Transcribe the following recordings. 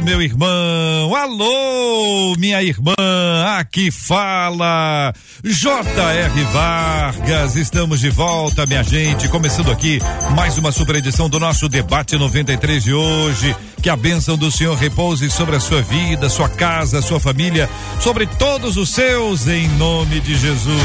meu irmão, alô, minha irmã, aqui fala J.R. Vargas. Estamos de volta, minha gente, começando aqui mais uma super edição do nosso debate 93 de hoje. Que a bênção do Senhor repouse sobre a sua vida, sua casa, sua família, sobre todos os seus, em nome de Jesus.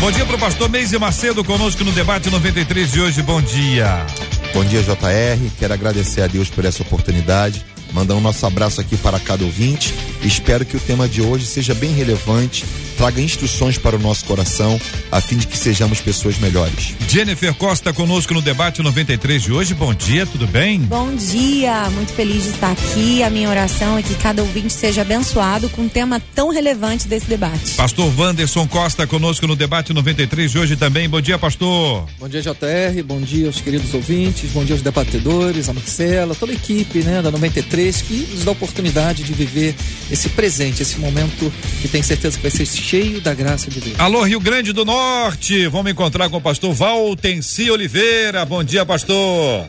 Bom dia para o pastor Meise Macedo conosco no debate 93 de hoje. Bom dia. Bom dia, JR. Quero agradecer a Deus por essa oportunidade. Mandar um nosso abraço aqui para cada ouvinte. Espero que o tema de hoje seja bem relevante, traga instruções para o nosso coração, a fim de que sejamos pessoas melhores. Jennifer Costa conosco no debate 93 de hoje. Bom dia, tudo bem? Bom dia, muito feliz de estar aqui. A minha oração é que cada ouvinte seja abençoado com um tema tão relevante desse debate. Pastor Wanderson Costa conosco no debate 93 de hoje também. Bom dia, pastor. Bom dia, JR. Bom dia aos queridos ouvintes. Bom dia aos debatedores, a Marcela, toda a equipe, né, da 93 que nos dá a oportunidade de viver esse presente, esse momento que tem certeza que vai ser cheio da graça de Deus. Alô, Rio Grande do Norte. Vamos encontrar com o pastor Valtenci Oliveira. Bom dia, pastor.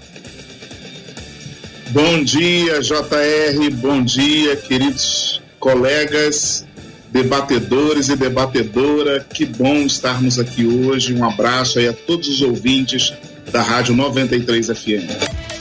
Bom dia, JR. Bom dia, queridos colegas, debatedores e debatedora. Que bom estarmos aqui hoje. Um abraço aí a todos os ouvintes da Rádio 93 FM.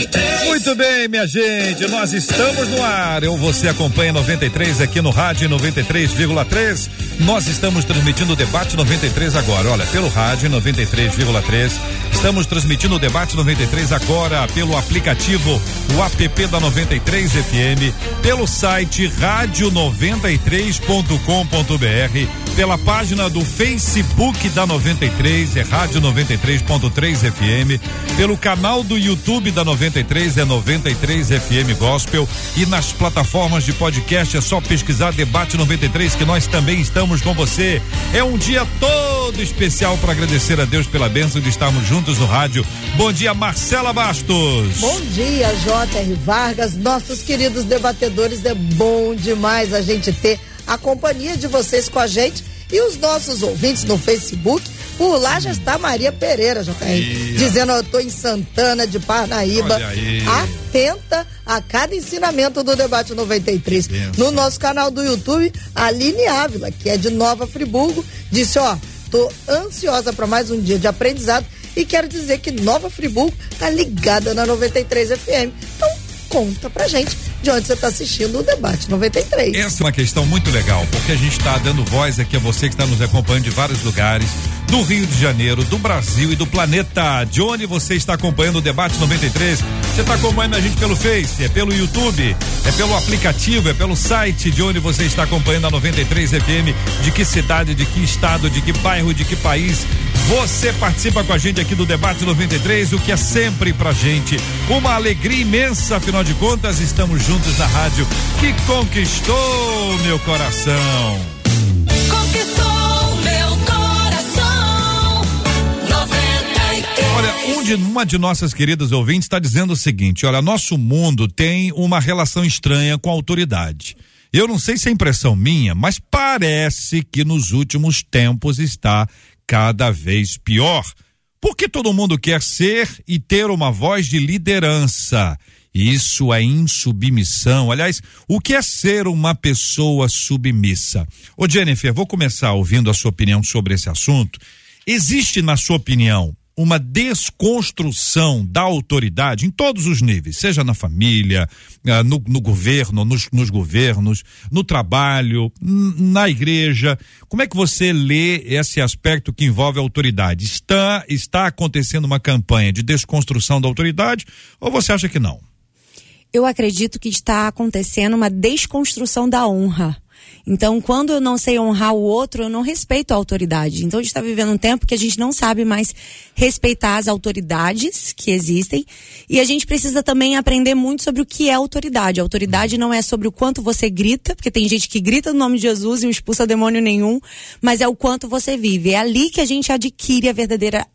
93. Muito bem, minha gente, nós estamos no ar. Eu você acompanha 93 aqui no rádio 93,3. Nós estamos transmitindo o debate 93 agora. Olha, pelo rádio 93,3. Estamos transmitindo o debate 93 agora pelo aplicativo, o app da 93 FM, pelo site rádio93.com.br, pela página do Facebook da 93, é rádio 93.3 FM, pelo canal do YouTube da 93 é 93 FM Gospel e nas plataformas de podcast é só pesquisar debate 93 que nós também estamos com você. É um dia todo especial para agradecer a Deus pela bênção de estarmos juntos no rádio. Bom dia, Marcela Bastos. Bom dia, J.R. Vargas, nossos queridos debatedores. É bom demais a gente ter a companhia de vocês com a gente e os nossos ouvintes no Facebook. Por lá já está Maria Pereira, JR, dizendo eu estou em Santana de Parnaíba, atenta a cada ensinamento do debate 93. Pensa. No nosso canal do YouTube, Aline Ávila, que é de Nova Friburgo, disse, ó, tô ansiosa para mais um dia de aprendizado e quero dizer que Nova Friburgo tá ligada na 93 FM. Então, conta pra gente de onde você está assistindo o debate 93. Essa é uma questão muito legal, porque a gente está dando voz aqui a você que está nos acompanhando de vários lugares, do Rio de Janeiro, do Brasil e do planeta. De onde você está acompanhando o debate 93? Você está acompanhando a gente pelo Face, é pelo YouTube, é pelo aplicativo, é pelo site de onde você está acompanhando a 93 FM, de que cidade, de que estado, de que bairro, de que país. Você participa com a gente aqui do debate 93, o que é sempre pra gente uma alegria imensa, afinal de contas, estamos juntos na rádio que conquistou meu coração. Conquistou um de, uma de nossas queridas ouvintes está dizendo o seguinte: olha, nosso mundo tem uma relação estranha com a autoridade. Eu não sei se é impressão minha, mas parece que nos últimos tempos está cada vez pior. Porque todo mundo quer ser e ter uma voz de liderança. Isso é insubmissão. Aliás, o que é ser uma pessoa submissa? Ô Jennifer, vou começar ouvindo a sua opinião sobre esse assunto. Existe, na sua opinião, uma desconstrução da autoridade em todos os níveis, seja na família, ah, no, no governo, nos, nos, governos, no trabalho, na igreja. Como é que você lê esse aspecto que envolve a autoridade? Está, está acontecendo uma campanha de desconstrução da autoridade ou você acha que não? Eu acredito que está acontecendo uma desconstrução da honra. Então, quando eu não sei honrar o outro, eu não respeito a autoridade. Então, a gente está vivendo um tempo que a gente não sabe mais respeitar as autoridades que existem. E a gente precisa também aprender muito sobre o que é autoridade. A autoridade não é sobre o quanto você grita, porque tem gente que grita no nome de Jesus e não expulsa demônio nenhum, mas é o quanto você vive. É ali que a gente adquire a verdadeira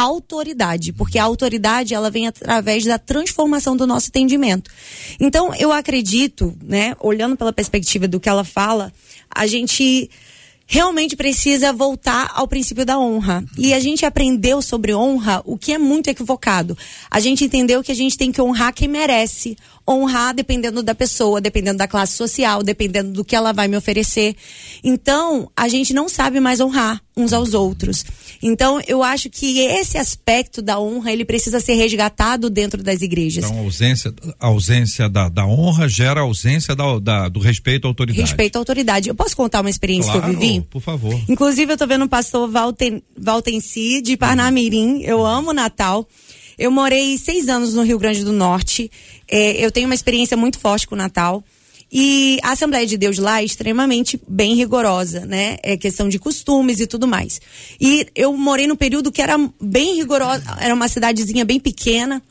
autoridade, porque a autoridade ela vem através da transformação do nosso entendimento. Então, eu acredito, né, olhando pela perspectiva do que ela fala, a gente realmente precisa voltar ao princípio da honra. E a gente aprendeu sobre honra o que é muito equivocado. A gente entendeu que a gente tem que honrar quem merece. Honrar dependendo da pessoa, dependendo da classe social, dependendo do que ela vai me oferecer. Então, a gente não sabe mais honrar uns aos outros. Então, eu acho que esse aspecto da honra, ele precisa ser resgatado dentro das igrejas. Então, a ausência, a ausência da, da honra gera a ausência da, da- do respeito à autoridade. Respeito à autoridade. Eu posso contar uma experiência Claro, que eu vivi? por favor. Inclusive, eu tô vendo o pastor Valten, Valtenci de Parnamirim. Eu amo Natal. Eu morei seis anos no Rio Grande do Norte. É, eu tenho uma experiência muito forte com o Natal. E a Assembleia de Deus lá é extremamente bem rigorosa, né? É questão de costumes e tudo mais. E eu morei no período que era bem rigorosa, era uma cidadezinha bem pequena.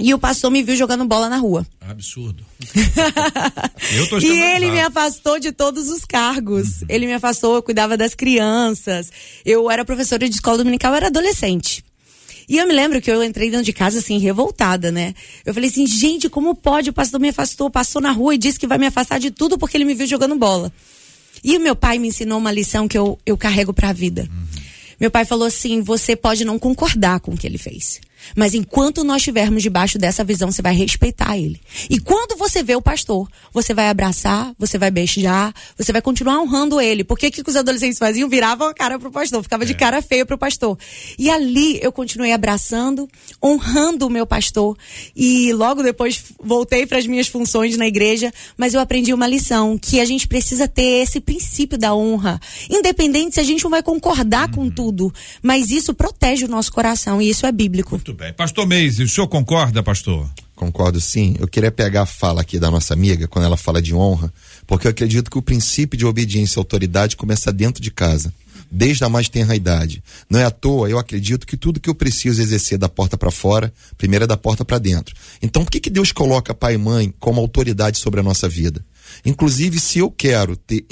E o pastor me viu jogando bola na rua. Absurdo. eu tô E ele me afastou de todos os cargos. Ele me afastou, eu cuidava das crianças. Eu era professora de escola dominical, eu era adolescente. E eu me lembro que eu entrei dentro de casa assim, revoltada, né? Eu falei assim, gente, como pode? O pastor me afastou, passou na rua e disse que vai me afastar de tudo porque ele me viu jogando bola. E o meu pai me ensinou uma lição que eu, eu carrego pra vida. Meu pai falou assim: você pode não concordar com o que ele fez. Mas enquanto nós estivermos debaixo dessa visão, você vai respeitar ele. E quando você vê o pastor, você vai abraçar, você vai beijar, você vai continuar honrando ele. Porque o que os adolescentes faziam? Viravam a cara pro pastor, ficava de cara feia pro pastor. E ali eu continuei abraçando, honrando o meu pastor. E logo depois voltei para as minhas funções na igreja, mas eu aprendi uma lição: que a gente precisa ter esse princípio da honra. Independente se a gente não vai concordar com tudo, mas isso protege o nosso coração e isso é bíblico. Muito bem. Pastor Meise, o senhor concorda, pastor? Concordo sim. Eu queria pegar a fala aqui da nossa amiga, quando ela fala de honra, porque eu acredito que o princípio de obediência e autoridade começa dentro de casa, desde a mais tenra idade. Não é à toa, eu acredito que tudo que eu preciso exercer da porta para fora, primeiro é da porta para dentro. Então, por que, que Deus coloca pai e mãe como autoridade sobre a nossa vida? Inclusive, se eu quero ter,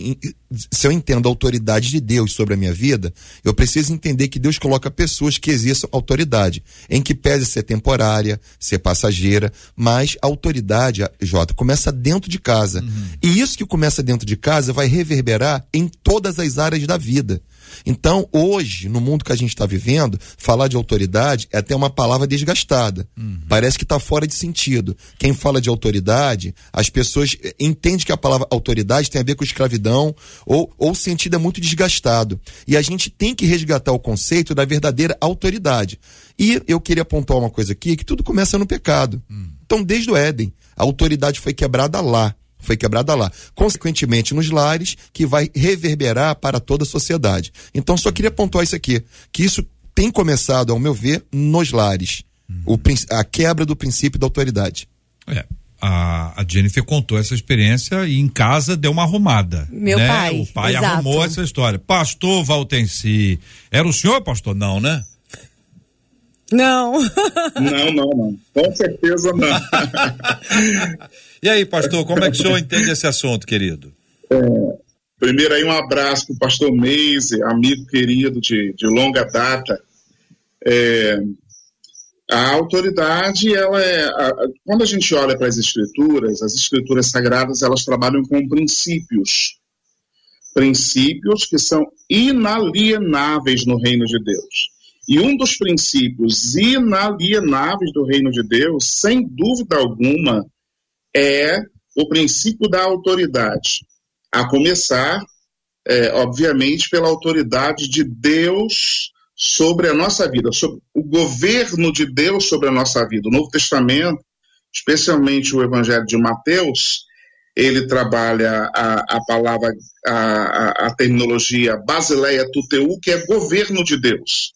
se eu entendo a autoridade de Deus sobre a minha vida, eu preciso entender que Deus coloca pessoas que exerçam autoridade, em que pese ser temporária, ser passageira, mas a autoridade, Jota, começa dentro de casa. E isso que começa dentro de casa vai reverberar em todas as áreas da vida. Então, hoje, no mundo que a gente está vivendo, falar de autoridade é até uma palavra desgastada. Parece que está fora de sentido. Quem fala de autoridade, as pessoas eh, entendem que a palavra autoridade tem a ver com escravidão ou, ou o sentido é muito desgastado. E a gente tem que resgatar o conceito da verdadeira autoridade. E eu queria apontar uma coisa aqui, que tudo começa no pecado. Então, desde o Éden, a autoridade foi quebrada lá foi quebrada lá. Consequentemente, nos lares, que vai reverberar para toda a sociedade. Então, só queria pontuar isso aqui, que isso tem começado, ao meu ver, nos lares. O, a quebra do princípio da autoridade. É. A, a Jennifer contou essa experiência e em casa deu uma arrumada. Meu né? pai, O pai exato. arrumou essa história. Pastor Valtenci. Era o senhor, pastor? Não, né? Não. Não, não, não. Com certeza não. E aí, pastor, como é que o senhor entende esse assunto, querido? Primeiro aí um abraço para o pastor Meise, amigo querido de, de longa data. É, a autoridade, ela é. a- quando a gente olha para as escrituras, as escrituras sagradas, elas trabalham com princípios. Princípios que são inalienáveis no reino de Deus. E um dos princípios inalienáveis do reino de Deus, sem dúvida alguma, é o princípio da autoridade. A começar, é, obviamente, pela autoridade de Deus sobre a nossa vida, sobre o governo de Deus sobre a nossa vida. O Novo Testamento, especialmente o Evangelho de Mateus, ele trabalha a, a palavra, a, a, a terminologia basileia tuteu, que é governo de Deus,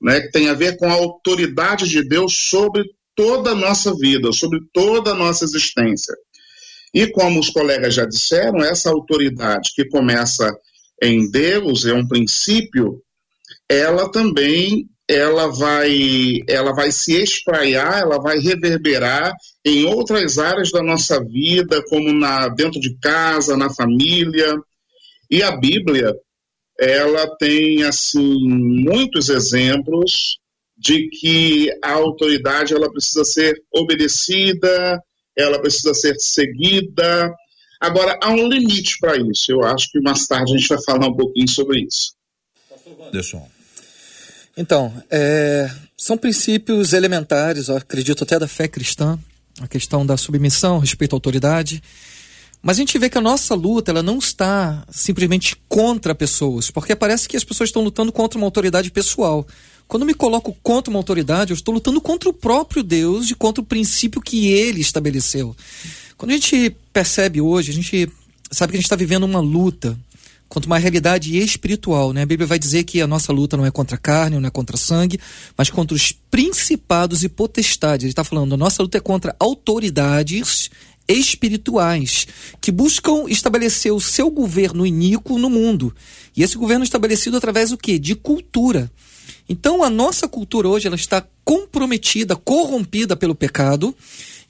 né, que tem a ver com a autoridade de Deus sobre toda a nossa vida, sobre toda a nossa existência. E como os colegas já disseram, essa autoridade que começa em Deus, é um princípio, ela também ela vai, ela vai se espraiar, ela vai reverberar em outras áreas da nossa vida, como na dentro de casa, na família. E a Bíblia, ela tem assim muitos exemplos de que a autoridade ela precisa ser obedecida, ela precisa ser seguida. Agora há um limite para isso. Eu acho que mais tarde a gente vai falar um pouquinho sobre isso. Anderson. Então, é, são princípios elementares, acredito até da fé cristã, a questão da submissão, respeito à autoridade. Mas a gente vê que a nossa luta ela não está simplesmente contra pessoas, porque parece que as pessoas estão lutando contra uma autoridade pessoal. Quando me coloco contra uma autoridade, eu estou lutando contra o próprio Deus e contra o princípio que ele estabeleceu. Quando a gente percebe hoje, a gente sabe que a gente está vivendo uma luta contra uma realidade espiritual, né? A Bíblia vai dizer que a nossa luta não é contra a carne, não é contra sangue, mas contra os principados e potestades. Ele está falando, a nossa luta é contra autoridades espirituais que buscam estabelecer o seu governo iníquo no mundo. E esse governo é estabelecido através do quê? De cultura. Então a nossa cultura hoje ela está comprometida, corrompida pelo pecado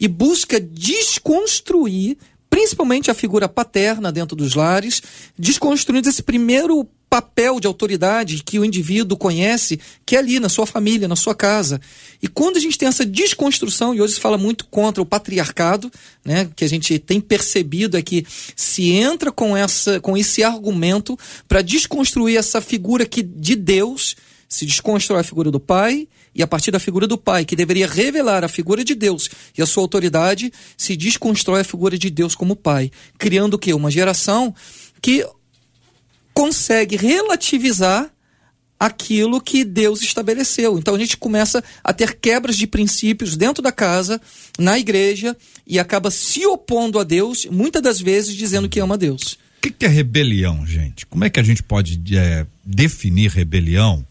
e busca desconstruir principalmente a figura paterna dentro dos lares, desconstruindo esse primeiro papel de autoridade que o indivíduo conhece, que é ali na sua família, na sua casa. E quando a gente tem essa desconstrução, e hoje se fala muito contra o patriarcado, né, que a gente tem percebido é que se entra com, essa, com esse argumento para desconstruir essa figura que, de Deus, se desconstrói a figura do pai e a partir da figura do pai, que deveria revelar a figura de Deus e a sua autoridade, se desconstrói a figura de Deus como pai, criando o quê? Uma geração que consegue relativizar aquilo que Deus estabeleceu. Então a gente começa a ter quebras de princípios dentro da casa, na igreja, e acaba se opondo a Deus, muitas das vezes dizendo que ama Deus. O que, que é rebelião, gente? Como é que a gente pode é, definir rebelião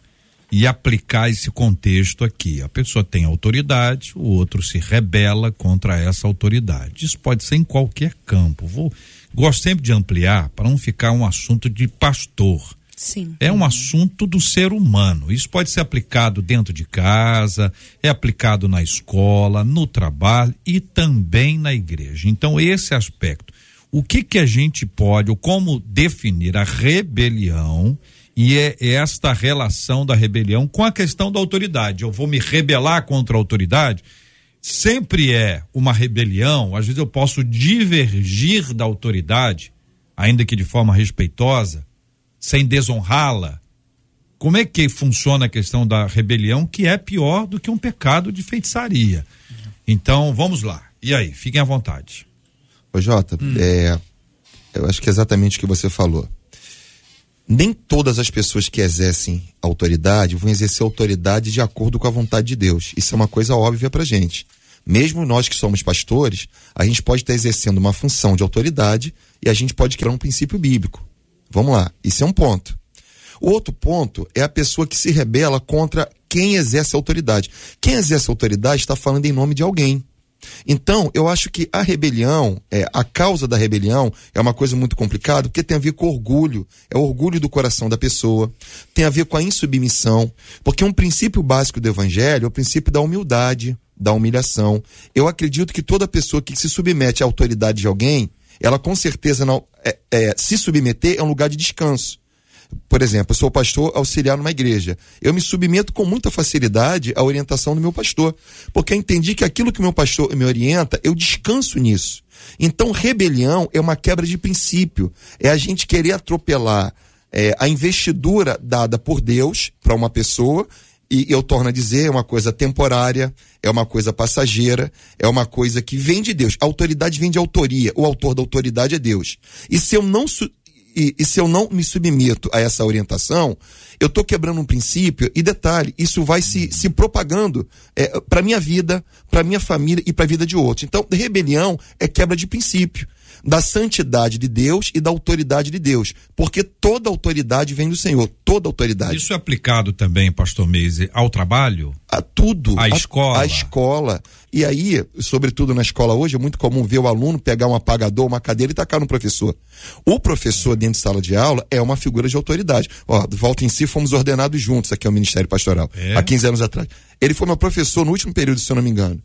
e aplicar esse contexto aqui? A pessoa tem autoridade, o outro se rebela contra essa autoridade. Isso pode ser em qualquer campo. Vou, gosto sempre de ampliar para não ficar um assunto de pastor. Sim. É um assunto do ser humano. Isso pode ser aplicado dentro de casa, é aplicado na escola, no trabalho e também na igreja. Então, esse aspecto. O que que a gente pode, ou como definir a rebelião e é esta relação da rebelião com a questão da autoridade. Eu vou me rebelar contra a autoridade? Sempre é uma rebelião, às vezes eu posso divergir da autoridade, ainda que de forma respeitosa, sem desonrá-la. Como é que funciona a questão da rebelião, que é pior do que um pecado de feitiçaria? Então, vamos lá. E aí, fiquem à vontade. Ô Jota, é, eu acho que é exatamente o que você falou. Nem todas as pessoas que exercem autoridade vão exercer autoridade de acordo com a vontade de Deus. Isso é uma coisa óbvia pra gente. Mesmo nós que somos pastores, a gente pode estar exercendo uma função de autoridade e a gente pode criar um princípio bíblico. Vamos lá, isso é um ponto. O outro ponto é a pessoa que se rebela contra quem exerce autoridade. Quem exerce autoridade está falando em nome de alguém. Então, eu acho que a rebelião, é, a causa da rebelião é uma coisa muito complicada, porque tem a ver com orgulho, é o orgulho do coração da pessoa, tem a ver com a insubmissão, porque um princípio básico do evangelho é o princípio da humildade, da humilhação. Eu acredito que toda pessoa que se submete à autoridade de alguém, ela com certeza não é, é, se submeter é um lugar de descanso. Por exemplo, eu sou pastor auxiliar numa igreja. Eu me submeto com muita facilidade à orientação do meu pastor, porque eu entendi que aquilo que meu pastor me orienta, eu descanso nisso. Então, rebelião é uma quebra de princípio. É a gente querer atropelar é, a investidura dada por Deus para uma pessoa e eu torno a dizer, é uma coisa temporária, é uma coisa passageira, é uma coisa que vem de Deus. A autoridade vem de autoria, o autor da autoridade é Deus. E se eu não, e, e se eu não me submeto a essa orientação, eu estou quebrando um princípio, e detalhe, isso vai se, se propagando é, para minha vida, para minha família e para a vida de outros. Então, rebelião é quebra de princípio. Da santidade de Deus e da autoridade de Deus, porque toda autoridade vem do Senhor, toda autoridade. Isso é aplicado também, pastor Meise, ao trabalho? A tudo. A escola. A, escola. E aí, sobretudo na escola hoje, é muito comum ver o aluno pegar um apagador, uma cadeira e tacar no professor. O professor dentro de sala de aula é uma figura de autoridade. Ó, volta em si, fomos ordenados juntos aqui ao Ministério Pastoral, É? há 15 anos atrás. Ele foi meu professor no último período, se eu não me engano.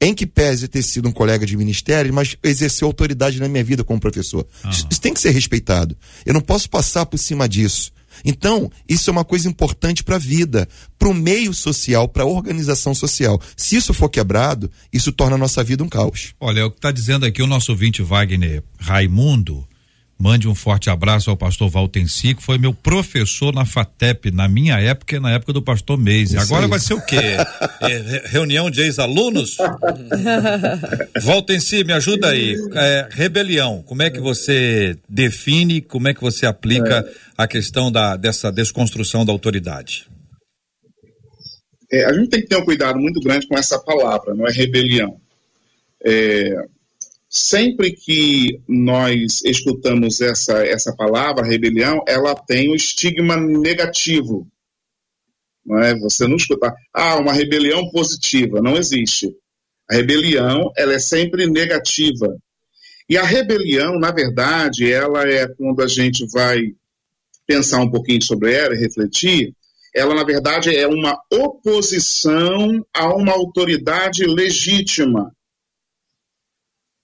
Em que pese ter sido um colega de ministério, mas exerceu autoridade na minha vida como professor. Isso, isso tem que ser respeitado. Eu não posso passar por cima disso. Então, isso é uma coisa importante para a vida, para o meio social, para a organização social. Se isso for quebrado, isso torna a nossa vida um caos. Olha, é o que está dizendo aqui o nosso ouvinte Wagner Raimundo. Mande um forte abraço ao pastor Valtenci, que foi meu professor na FATEP, na minha época e na época do pastor Meise. Agora aí. vai ser o quê? É, re- reunião de ex-alunos? Valtenci, me ajuda aí. É, rebelião, como é que você define, como é que você aplica a questão da, dessa desconstrução da autoridade? É, a gente tem que ter um cuidado muito grande com essa palavra, não é rebelião. É, sempre que nós escutamos essa, essa palavra, rebelião, ela tem um estigma negativo. Não é? Você não escuta, ah, uma rebelião positiva, não existe. A rebelião, ela é sempre negativa. E a rebelião, na verdade, ela é quando a gente vai pensar um pouquinho sobre ela e refletir, ela, na verdade, é uma oposição a uma autoridade legítima.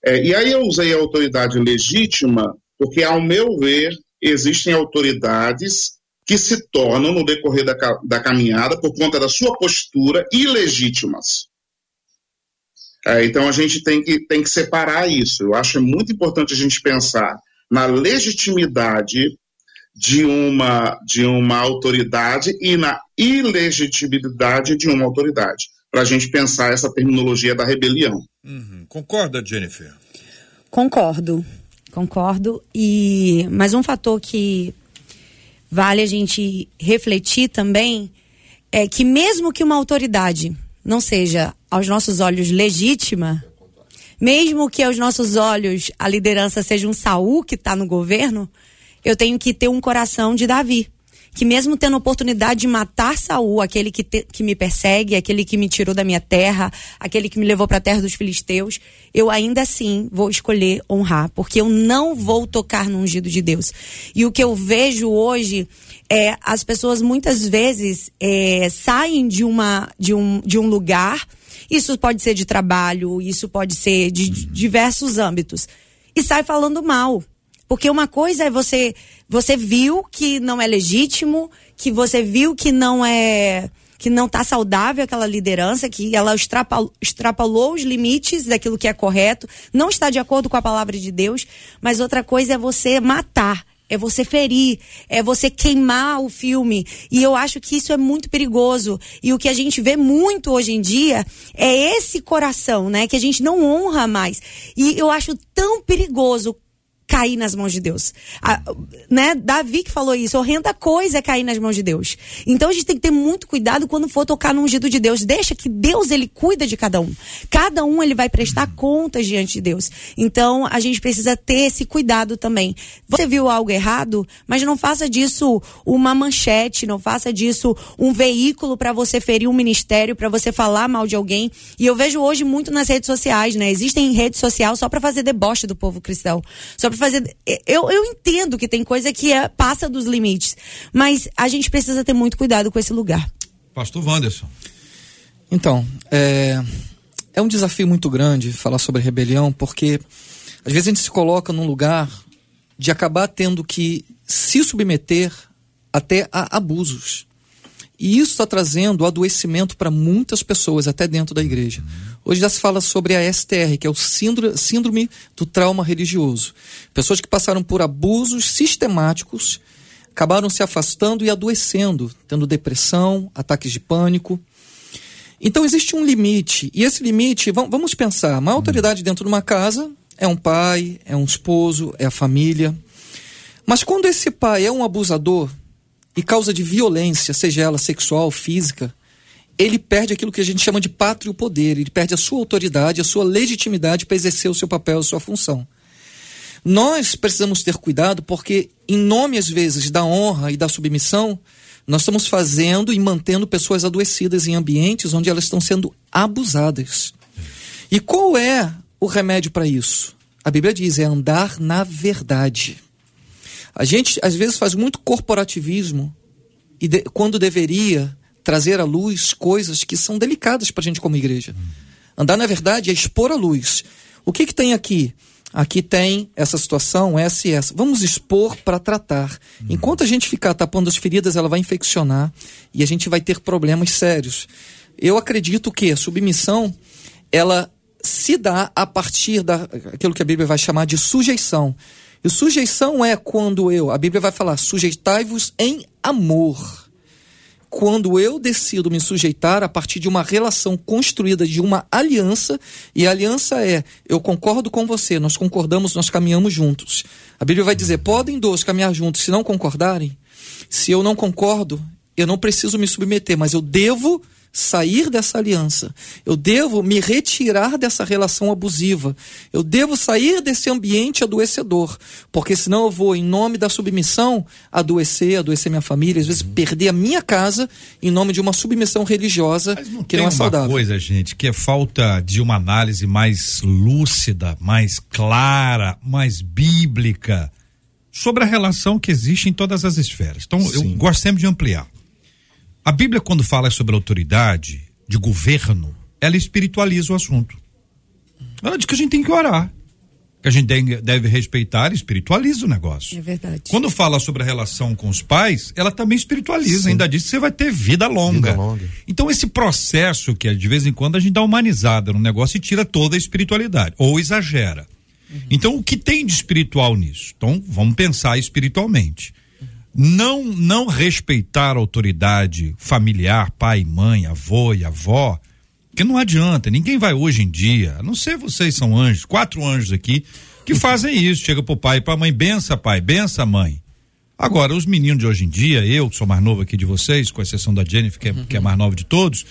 É, e aí eu usei a autoridade legítima porque, ao meu ver, existem autoridades que se tornam, no decorrer da, da caminhada, por conta da sua postura, ilegítimas. É, então a gente tem que, tem que separar isso. Eu acho muito importante a gente pensar na legitimidade de uma, de uma autoridade e na ilegitimidade de uma autoridade, para a gente pensar essa terminologia da rebelião. Uhum. Concorda, Jennifer? Concordo, concordo. E mais um fator que vale a gente refletir também é que mesmo que uma autoridade não seja aos nossos olhos legítima, mesmo que aos nossos olhos a liderança seja um Saul que está no governo, eu tenho que ter um coração de Davi. Que mesmo tendo a oportunidade de matar Saul, aquele que, te- que me persegue, aquele que me tirou da minha terra, aquele que me levou para a terra dos filisteus, eu ainda assim vou escolher honrar, porque eu não vou tocar no ungido de Deus. E o que eu vejo hoje é as pessoas muitas vezes é, saem de, uma, de, um, de um lugar, isso pode ser de trabalho, isso pode ser de diversos âmbitos, e sai falando mal. Porque uma coisa é você você viu que não é legítimo, que você viu que não é que não está saudável aquela liderança, que ela extrapolou, extrapolou os limites daquilo que é correto, não está de acordo com a palavra de Deus, mas outra coisa é você matar, é você ferir, é você queimar o filme. E eu acho que isso é muito perigoso. E o que a gente vê muito hoje em dia é esse coração, né? Que a gente não honra mais. E eu acho tão perigoso cair nas mãos de Deus. A- né? Davi que falou isso, horrenda coisa é cair nas mãos de Deus. Então a gente tem que ter muito cuidado quando for tocar no ungido de Deus. Deixa que Deus ele cuida de cada um. Cada um ele vai prestar contas diante de Deus. Então a gente precisa ter esse cuidado também. Você viu algo errado, mas não faça disso uma manchete, não faça disso um veículo para você ferir um ministério, para você falar mal de alguém. E eu vejo hoje muito nas redes sociais, né? Existem redes sociais só para fazer deboche do povo cristão. Só para fazer. Eu, eu entendo que tem coisa que é, passa dos limites, mas a gente precisa ter muito cuidado com esse lugar. Pastor Wanderson. Então, é, é um desafio muito grande falar sobre rebelião, porque às vezes a gente se coloca num lugar de acabar tendo que se submeter até a abusos. E isso está trazendo adoecimento para muitas pessoas, até dentro da igreja. Hoje já se fala sobre a STR, que é o síndro- síndrome do trauma religioso. Pessoas que passaram por abusos sistemáticos, acabaram se afastando e adoecendo, tendo depressão, ataques de pânico. Então existe um limite, e esse limite, vam- vamos pensar, uma autoridade dentro de uma casa é um pai, é um esposo, é a família. Mas quando esse pai é um abusador e causa de violência, seja ela sexual, física, ele perde aquilo que a gente chama de pátrio poder, ele perde a sua autoridade, a sua legitimidade para exercer o seu papel, a sua função. Nós precisamos ter cuidado porque, em nome às vezes da honra e da submissão, nós estamos fazendo e mantendo pessoas adoecidas em ambientes onde elas estão sendo abusadas. E qual é o remédio para isso? A Bíblia diz: é andar na verdade. A gente às vezes faz muito corporativismo e de- quando deveria trazer à luz coisas que são delicadas para a gente como igreja. Andar na verdade é expor à luz. O que que tem aqui? Aqui tem essa situação, essa e essa. Vamos expor para tratar. Enquanto a gente ficar tapando as feridas, ela vai infeccionar e a gente vai ter problemas sérios. Eu acredito que a submissão, ela se dá a partir daquilo que a Bíblia vai chamar de sujeição. E sujeição é quando eu, a Bíblia vai falar, sujeitai-vos em amor quando eu decido me sujeitar a partir de uma relação construída de uma aliança, e a aliança é: eu concordo com você, nós concordamos, nós caminhamos juntos. A Bíblia vai dizer: podem dois caminhar juntos se não concordarem? Se eu não concordo, eu não preciso me submeter, mas eu devo sair dessa aliança. Eu devo me retirar dessa relação abusiva. Eu devo sair desse ambiente adoecedor, porque senão eu vou, em nome da submissão, adoecer, adoecer minha família, às vezes perder a minha casa em nome de uma submissão religiosa que Tem não é uma saudável. coisa, gente, que é falta de uma análise mais lúcida, mais clara, mais bíblica sobre a relação que existe em todas as esferas. Então, eu Sim. gosto sempre de ampliar. A Bíblia, quando fala sobre autoridade, de governo, ela espiritualiza o assunto. Ela diz que a gente tem que orar, que a gente deve, deve respeitar e espiritualiza o negócio. É verdade. Quando fala sobre a relação com os pais, ela também espiritualiza, ainda diz que você vai ter vida longa. Vida longa. Então, esse processo que é, de vez em quando a gente dá humanizada no negócio e tira toda a espiritualidade, ou exagera. Então, o que tem de espiritual nisso? Então, vamos pensar espiritualmente. Não, não respeitar a autoridade familiar, pai, mãe, avô e avó, que não adianta, ninguém vai hoje em dia, a não ser vocês são anjos, quatro anjos aqui, que fazem isso, chega pro pai e pra mãe, bença pai, bença mãe. Agora, os meninos de hoje em dia, eu que sou mais novo aqui de vocês, com exceção da Jennifer, que é, que é mais nova de todos,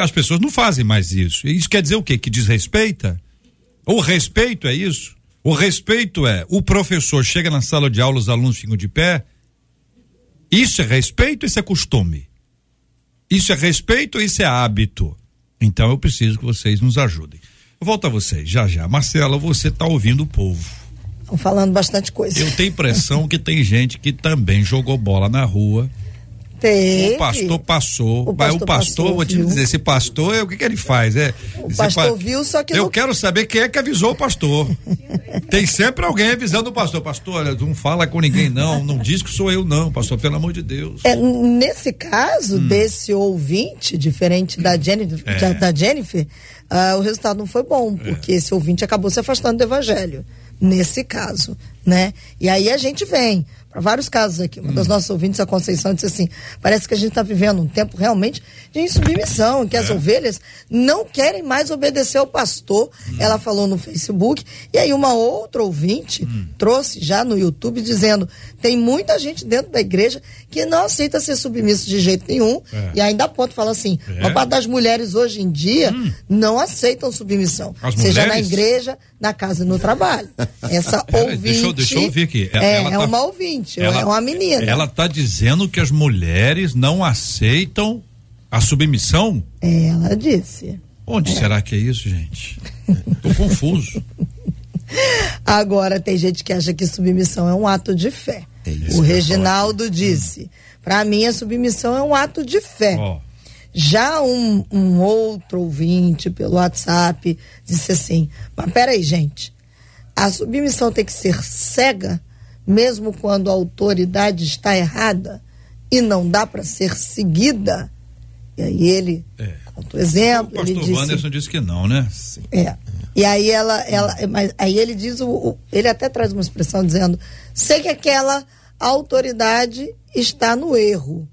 as pessoas não fazem mais isso. Isso quer dizer o quê? Que desrespeita? O respeito é isso? O respeito é o professor chega na sala de aula, os alunos ficam de pé. Isso é respeito, isso é costume. Isso é respeito, isso é hábito. Então eu preciso que vocês nos ajudem. Volto a vocês, já já. Marcela, você está ouvindo o povo. Estão falando bastante coisa. Eu tenho impressão que tem gente que também jogou bola na rua. Teve. O pastor passou. O mas pastor o pastor, vou te viu? dizer, esse pastor, é, o que, que ele faz? É, O pastor pa- viu, só que Eu não- quero saber quem é que avisou o pastor. Tem sempre alguém avisando o pastor. Pastor, olha, não fala com ninguém, não. Não diz que sou eu, não, pastor, pelo amor de Deus. É, nesse caso desse ouvinte, diferente da Jennifer, É. da, Jennifer ah, o resultado não foi bom, porque esse ouvinte acabou se afastando do evangelho. Nesse caso, né? E aí a gente vem vários casos aqui. Uma das nossas ouvintes, a Conceição, disse assim: parece que a gente está vivendo um tempo realmente de insubmissão, em que as ovelhas não querem mais obedecer ao pastor. Ela falou no Facebook. E aí uma outra ouvinte trouxe já no YouTube dizendo: tem muita gente dentro da igreja que não aceita ser submissa de jeito nenhum. É. E ainda ponto fala assim: É. uma parte das mulheres hoje em dia não aceitam submissão. As seja na mulheres? igreja, na casa e no trabalho. Essa ouvinte. deixa eu- deixa eu ouvir aqui. Ela- É, ela é tá- uma ouvinte, é uma menina. Ela está dizendo que as mulheres não aceitam a submissão? É, Ela disse. Onde será que é isso, gente? Tô confuso. Agora, tem gente que acha que submissão é um ato de fé. isso o Reginaldo disse: para mim, a submissão é um ato de fé. Ó, Já um, um outro ouvinte pelo WhatsApp disse assim: Mas peraí, gente, a submissão tem que ser cega, mesmo quando a autoridade está errada e não dá para ser seguida. E aí ele É. conta o o exemplo, ele pastor disse. Wanderson disse que não, né? É. E aí ela, ela, mas aí ele diz o, o- ele até traz uma expressão dizendo, sei que aquela autoridade está no erro.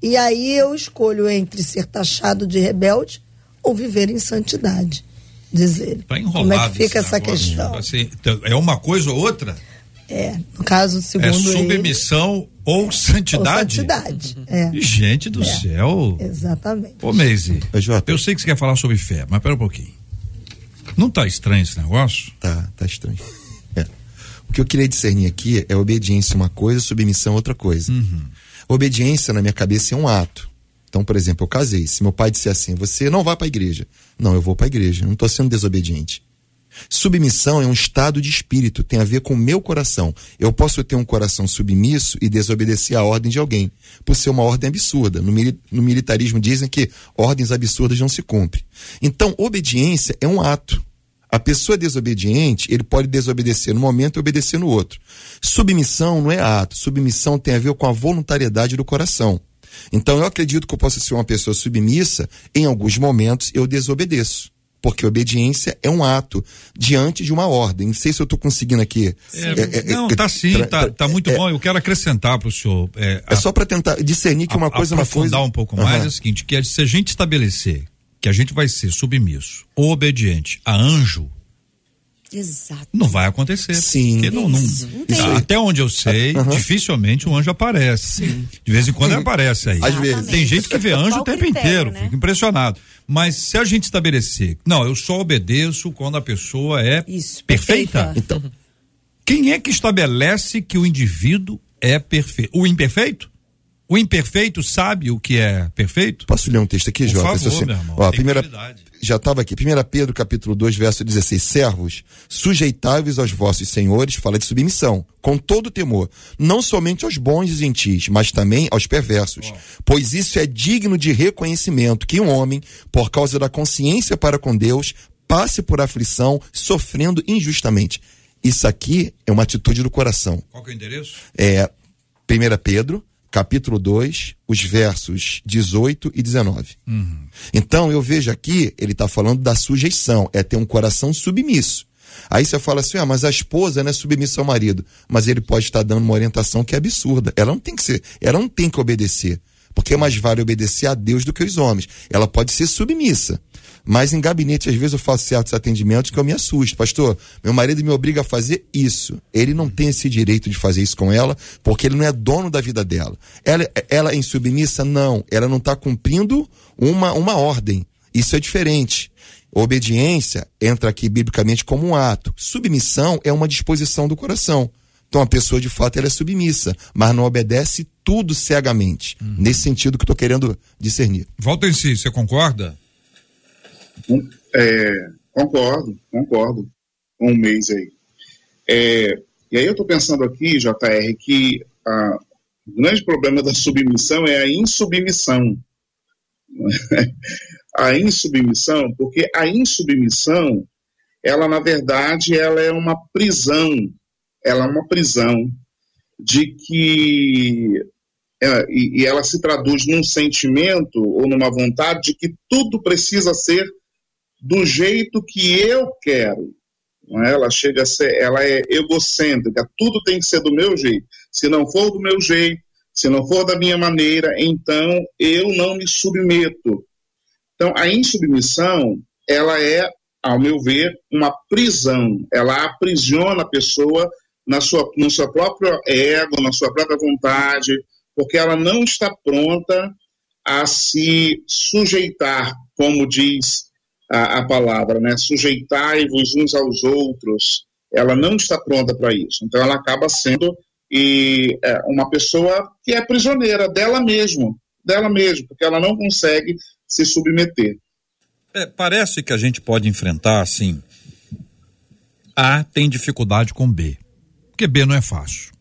E aí eu escolho entre ser taxado de rebelde ou viver em santidade, diz ele. Tá enrolado. Como é que fica essa negócio. questão? Assim, então, é uma coisa ou outra? É, no caso, segundo É ele, submissão ou ou santidade? santidade. É, Gente do céu. exatamente. Ô, Meise, eu sei que você quer falar sobre fé, mas pera um pouquinho. Não tá estranho esse negócio? Tá, tá estranho. É. O que eu queria discernir aqui é obediência uma coisa, submissão outra coisa. Obediência, na minha cabeça, é um ato. Então, por exemplo, eu casei. Se meu pai disser assim, você não vai para a igreja. Não, eu vou para a igreja. Eu não estou sendo desobediente. Submissão é um estado de espírito, tem a ver com o meu coração. Eu posso ter um coração submisso e desobedecer a ordem de alguém, por ser uma ordem absurda. No, no militarismo dizem que ordens absurdas não se cumprem. Então, obediência é um ato. A pessoa desobediente, ele pode desobedecer no momento e obedecer no outro. Submissão não é ato, submissão tem a ver com a voluntariedade do coração. Então, eu acredito que eu posso ser uma pessoa submissa, em alguns momentos eu desobedeço. Porque obediência é um ato diante de uma ordem. Não sei se eu estou conseguindo aqui. É, não, tá sim, tá, tá muito é- bom. Eu quero acrescentar para o senhor. É, É só para tentar discernir que uma coisa é uma coisa. um pouco mais é o seguinte, que é se a gente estabelecer que a gente vai ser submisso ou obediente a anjo, Exato. não vai acontecer. Sim. Porque não, não- não tem. até onde eu sei, Aham. dificilmente um anjo aparece. De vez em quando ele aparece aí. Às vezes. Tem gente que vê anjo Qual o tempo critério, inteiro, né? fica impressionado. Mas se a gente estabelecer, não, eu só obedeço quando a pessoa é Isso, perfeita. perfeita. Então, Quem é que estabelece que o indivíduo é perfeito? O imperfeito? O imperfeito sabe o que é perfeito? posso ler um texto aqui, Por Jota? favor, Isso assim, meu irmão, ó, tem primeira. Já estava aqui. 1 Pedro, capítulo 2, verso 16. Servos, sujeitáveis aos vossos senhores, fala de submissão, com todo temor, não somente aos bons e gentis, mas também aos perversos. Pois isso é digno de reconhecimento que um homem, por causa da consciência para com Deus, passe por aflição, sofrendo injustamente. Isso aqui é uma atitude do coração Qual que é o endereço? é 1 Pedro, capítulo 2, os versos 18 e 19. Então eu vejo aqui, ele está falando da sujeição, é ter um coração submisso. Aí você fala assim, ah, mas a esposa não é submissa ao marido. Mas ele pode estar dando uma orientação que é absurda. Ela não tem que ser, ela não tem que obedecer. Porque é mais vale obedecer a Deus do que os homens. Ela pode ser submissa. Mas em gabinete, às vezes, eu faço certos atendimentos que eu me assusto. Pastor, meu marido me obriga a fazer isso. Ele não tem esse direito de fazer isso com ela, porque ele não é dono da vida dela. Ela, ela é insubmissa? Não. Ela não está cumprindo uma, uma ordem. Isso é diferente. Obediência entra aqui biblicamente como um ato. Submissão é uma disposição do coração. Então a pessoa de fato ela é submissa, mas não obedece tudo cegamente. Nesse sentido que eu estou querendo discernir. Volta em si, você concorda? É, concordo, concordo. Um mês aí. É, e aí eu estou pensando aqui, JR, que ah, o grande problema da submissão é a insubmissão. a insubmissão, porque a insubmissão, ela na verdade, ela é uma prisão. Ela é uma prisão de que é, e ela se traduz num sentimento ou numa vontade de que tudo precisa ser do jeito que eu quero. É? Ela chega a ser, ela é egocêntrica, tudo tem que ser do meu jeito. Se não for do meu jeito, se não for da minha maneira, então eu não me submeto. Então, a insubmissão, ela é, ao meu ver, uma prisão. Ela aprisiona a pessoa na sua, no seu próprio ego, na sua própria vontade, porque ela não está pronta a se sujeitar, como diz a, a palavra, né? Sujeitai-vos uns aos outros. Ela não está pronta para isso. Então, ela acaba sendo e, é, uma pessoa que é prisioneira dela mesma, dela mesma, porque ela não consegue se submeter. É, parece que a gente pode enfrentar assim. A tem dificuldade com B. Porque B não é fácil.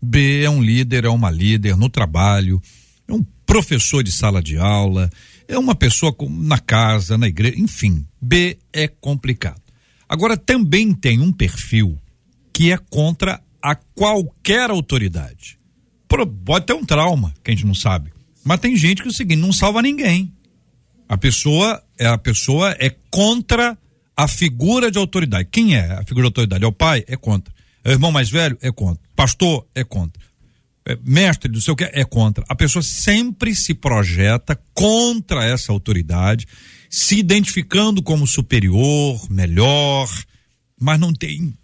B é um líder, é uma líder no trabalho, é um professor de sala de aula, é uma pessoa com- na casa, na igreja, enfim. B é complicado. Agora também tem um perfil que é contra a qualquer autoridade. Pode ter um trauma, que a gente não sabe. Mas tem gente que é o seguinte, não salva ninguém. A pessoa é a pessoa é contra a figura de autoridade. Quem é a figura de autoridade? É o pai? É contra. É o irmão mais velho? É contra. Pastor? É contra. É mestre do seu que é contra. A pessoa sempre se projeta contra essa autoridade, se identificando como superior, melhor, mas não tem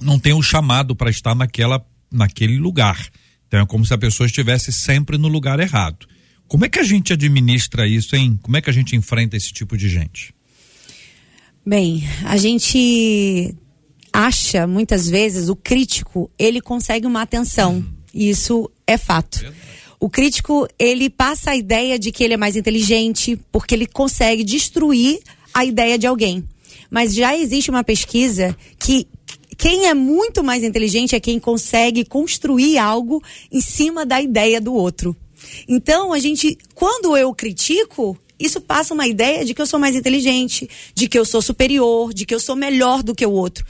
não tem o chamado para estar naquela naquele lugar. Então é como se a pessoa estivesse sempre no lugar errado. Como é que a gente administra isso, hein? Como é que a gente enfrenta esse tipo de gente? Bem, a gente acha, muitas vezes, o crítico, ele consegue uma atenção. E isso é fato. O crítico, ele passa a ideia de que ele é mais inteligente, porque ele consegue destruir a ideia de alguém. Mas já existe uma pesquisa que quem é muito mais inteligente é quem consegue construir algo em cima da ideia do outro. Então, a gente, quando eu critico, isso passa uma ideia de que eu sou mais inteligente, de que eu sou superior, de que eu sou melhor do que o outro.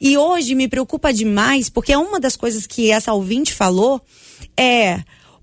E hoje me preocupa demais, porque uma das coisas que essa ouvinte falou é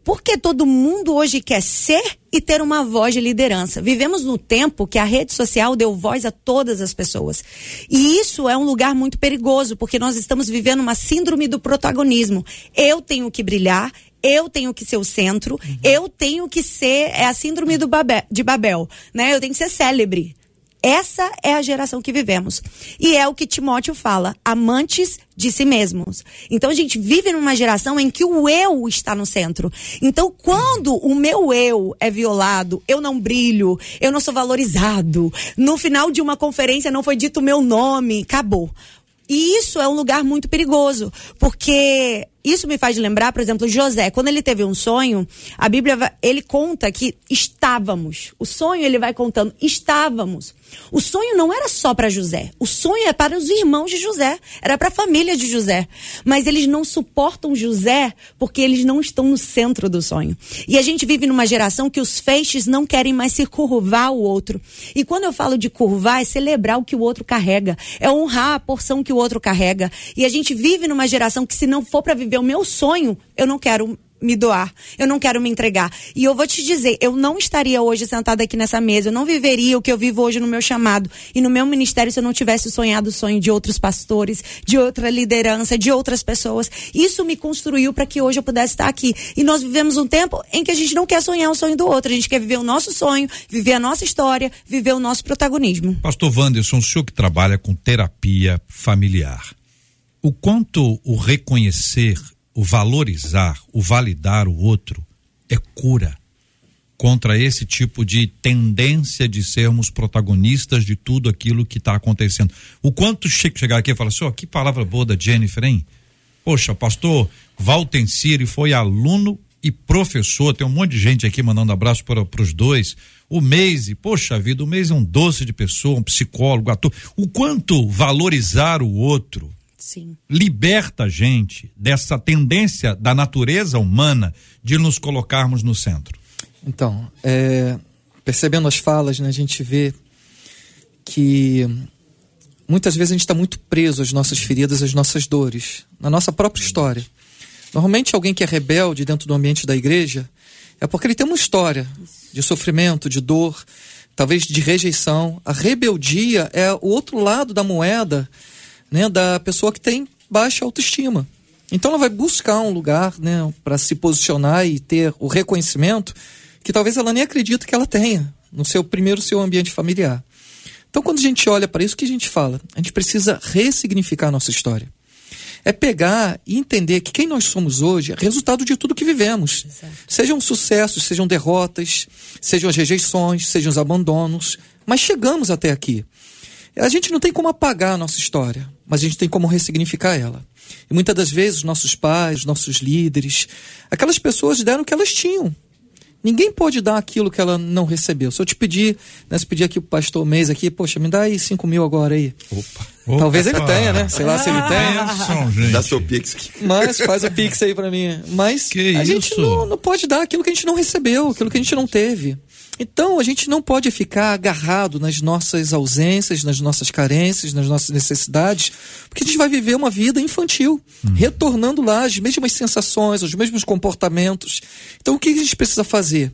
porque todo mundo hoje quer ser e ter uma voz de liderança. Vivemos no tempo que a rede social deu voz a todas as pessoas. E isso é um lugar muito perigoso, porque nós estamos vivendo uma síndrome do protagonismo. Eu tenho que brilhar, eu tenho que ser o centro, eu tenho que ser é a síndrome do Babe- de Babel, né? Eu tenho que ser célebre. Essa é a geração que vivemos. E é o que Timóteo fala, amantes de si mesmos. Então a gente vive numa geração em que o eu está no centro. Então quando o meu eu é violado, eu não brilho, eu não sou valorizado, no final de uma conferência não foi dito o meu nome, acabou. E isso é um lugar muito perigoso, porque isso me faz lembrar, por exemplo, José, quando ele teve um sonho, a Bíblia ele conta que estávamos. O sonho ele vai contando, estávamos. O sonho não era só para José. O sonho é para os irmãos de José, era para a família de José. Mas eles não suportam José porque eles não estão no centro do sonho. E a gente vive numa geração que os feixes não querem mais se curvar o outro. E quando eu falo de curvar, é celebrar o que o outro carrega, é honrar a porção que o outro carrega. E a gente vive numa geração que se não for para viver o meu sonho, eu não quero me doar, eu não quero me entregar. E eu vou te dizer, eu não estaria hoje sentada aqui nessa mesa, eu não viveria o que eu vivo hoje no meu chamado e no meu ministério se eu não tivesse sonhado o sonho de outros pastores, de outra liderança, de outras pessoas. Isso me construiu para que hoje eu pudesse estar aqui. E nós vivemos um tempo em que a gente não quer sonhar o sonho do outro, a gente quer viver o nosso sonho, viver a nossa história, viver o nosso protagonismo. Pastor Wanderson, o senhor que trabalha com terapia familiar, o quanto o reconhecer, o valorizar, o validar o outro é cura contra esse tipo de tendência de sermos protagonistas de tudo aquilo que está acontecendo. O quanto che chegar aqui e falar, senhor, que palavra boa da Jennifer, hein? Poxa, pastor Valtenciri foi aluno e professor, tem um monte de gente aqui mandando abraço para os dois. O Meise, poxa vida, o Meise é um doce de pessoa, um psicólogo, ator. O quanto valorizar o outro Sim. liberta a gente dessa tendência da natureza humana de nos colocarmos no centro. Então, é, percebendo as falas, né, a gente vê que muitas vezes a gente está muito preso às nossas feridas, às nossas dores, na nossa própria história. Normalmente, alguém que é rebelde dentro do ambiente da igreja é porque ele tem uma história de sofrimento, de dor, talvez de rejeição. A rebeldia é o outro lado da moeda né, da pessoa que tem baixa autoestima. Então ela vai buscar um lugar né, para se posicionar e ter o reconhecimento que talvez ela nem acredita que ela tenha no seu primeiro seu ambiente familiar. Então quando a gente olha para isso, o que a gente fala? A gente precisa ressignificar a nossa história. É pegar e entender que quem nós somos hoje é resultado de tudo que vivemos. Sejam sucessos, sejam derrotas, sejam as rejeições, sejam os abandonos, mas chegamos até aqui. A gente não tem como apagar a nossa história, mas a gente tem como ressignificar ela. E muitas das vezes os nossos pais, os nossos líderes, aquelas pessoas deram o que elas tinham. Ninguém pode dar aquilo que ela não recebeu. Se eu te pedir, né, se pedir aqui pro pastor mês aqui, poxa, me dá aí cinco mil agora aí. Opa. Talvez ele tenha, né? Sei lá se ele tenha. Gente. Dá seu pix aqui. Mas faz o pix aí pra mim. Mas Que a gente isso? não, não pode dar aquilo que a gente não recebeu, aquilo que a gente não teve. Então a gente não pode ficar agarrado nas nossas ausências, nas nossas carências, nas nossas necessidades, porque a gente vai viver uma vida infantil, retornando lá às mesmas sensações, aos mesmos comportamentos. Então o que a gente precisa fazer?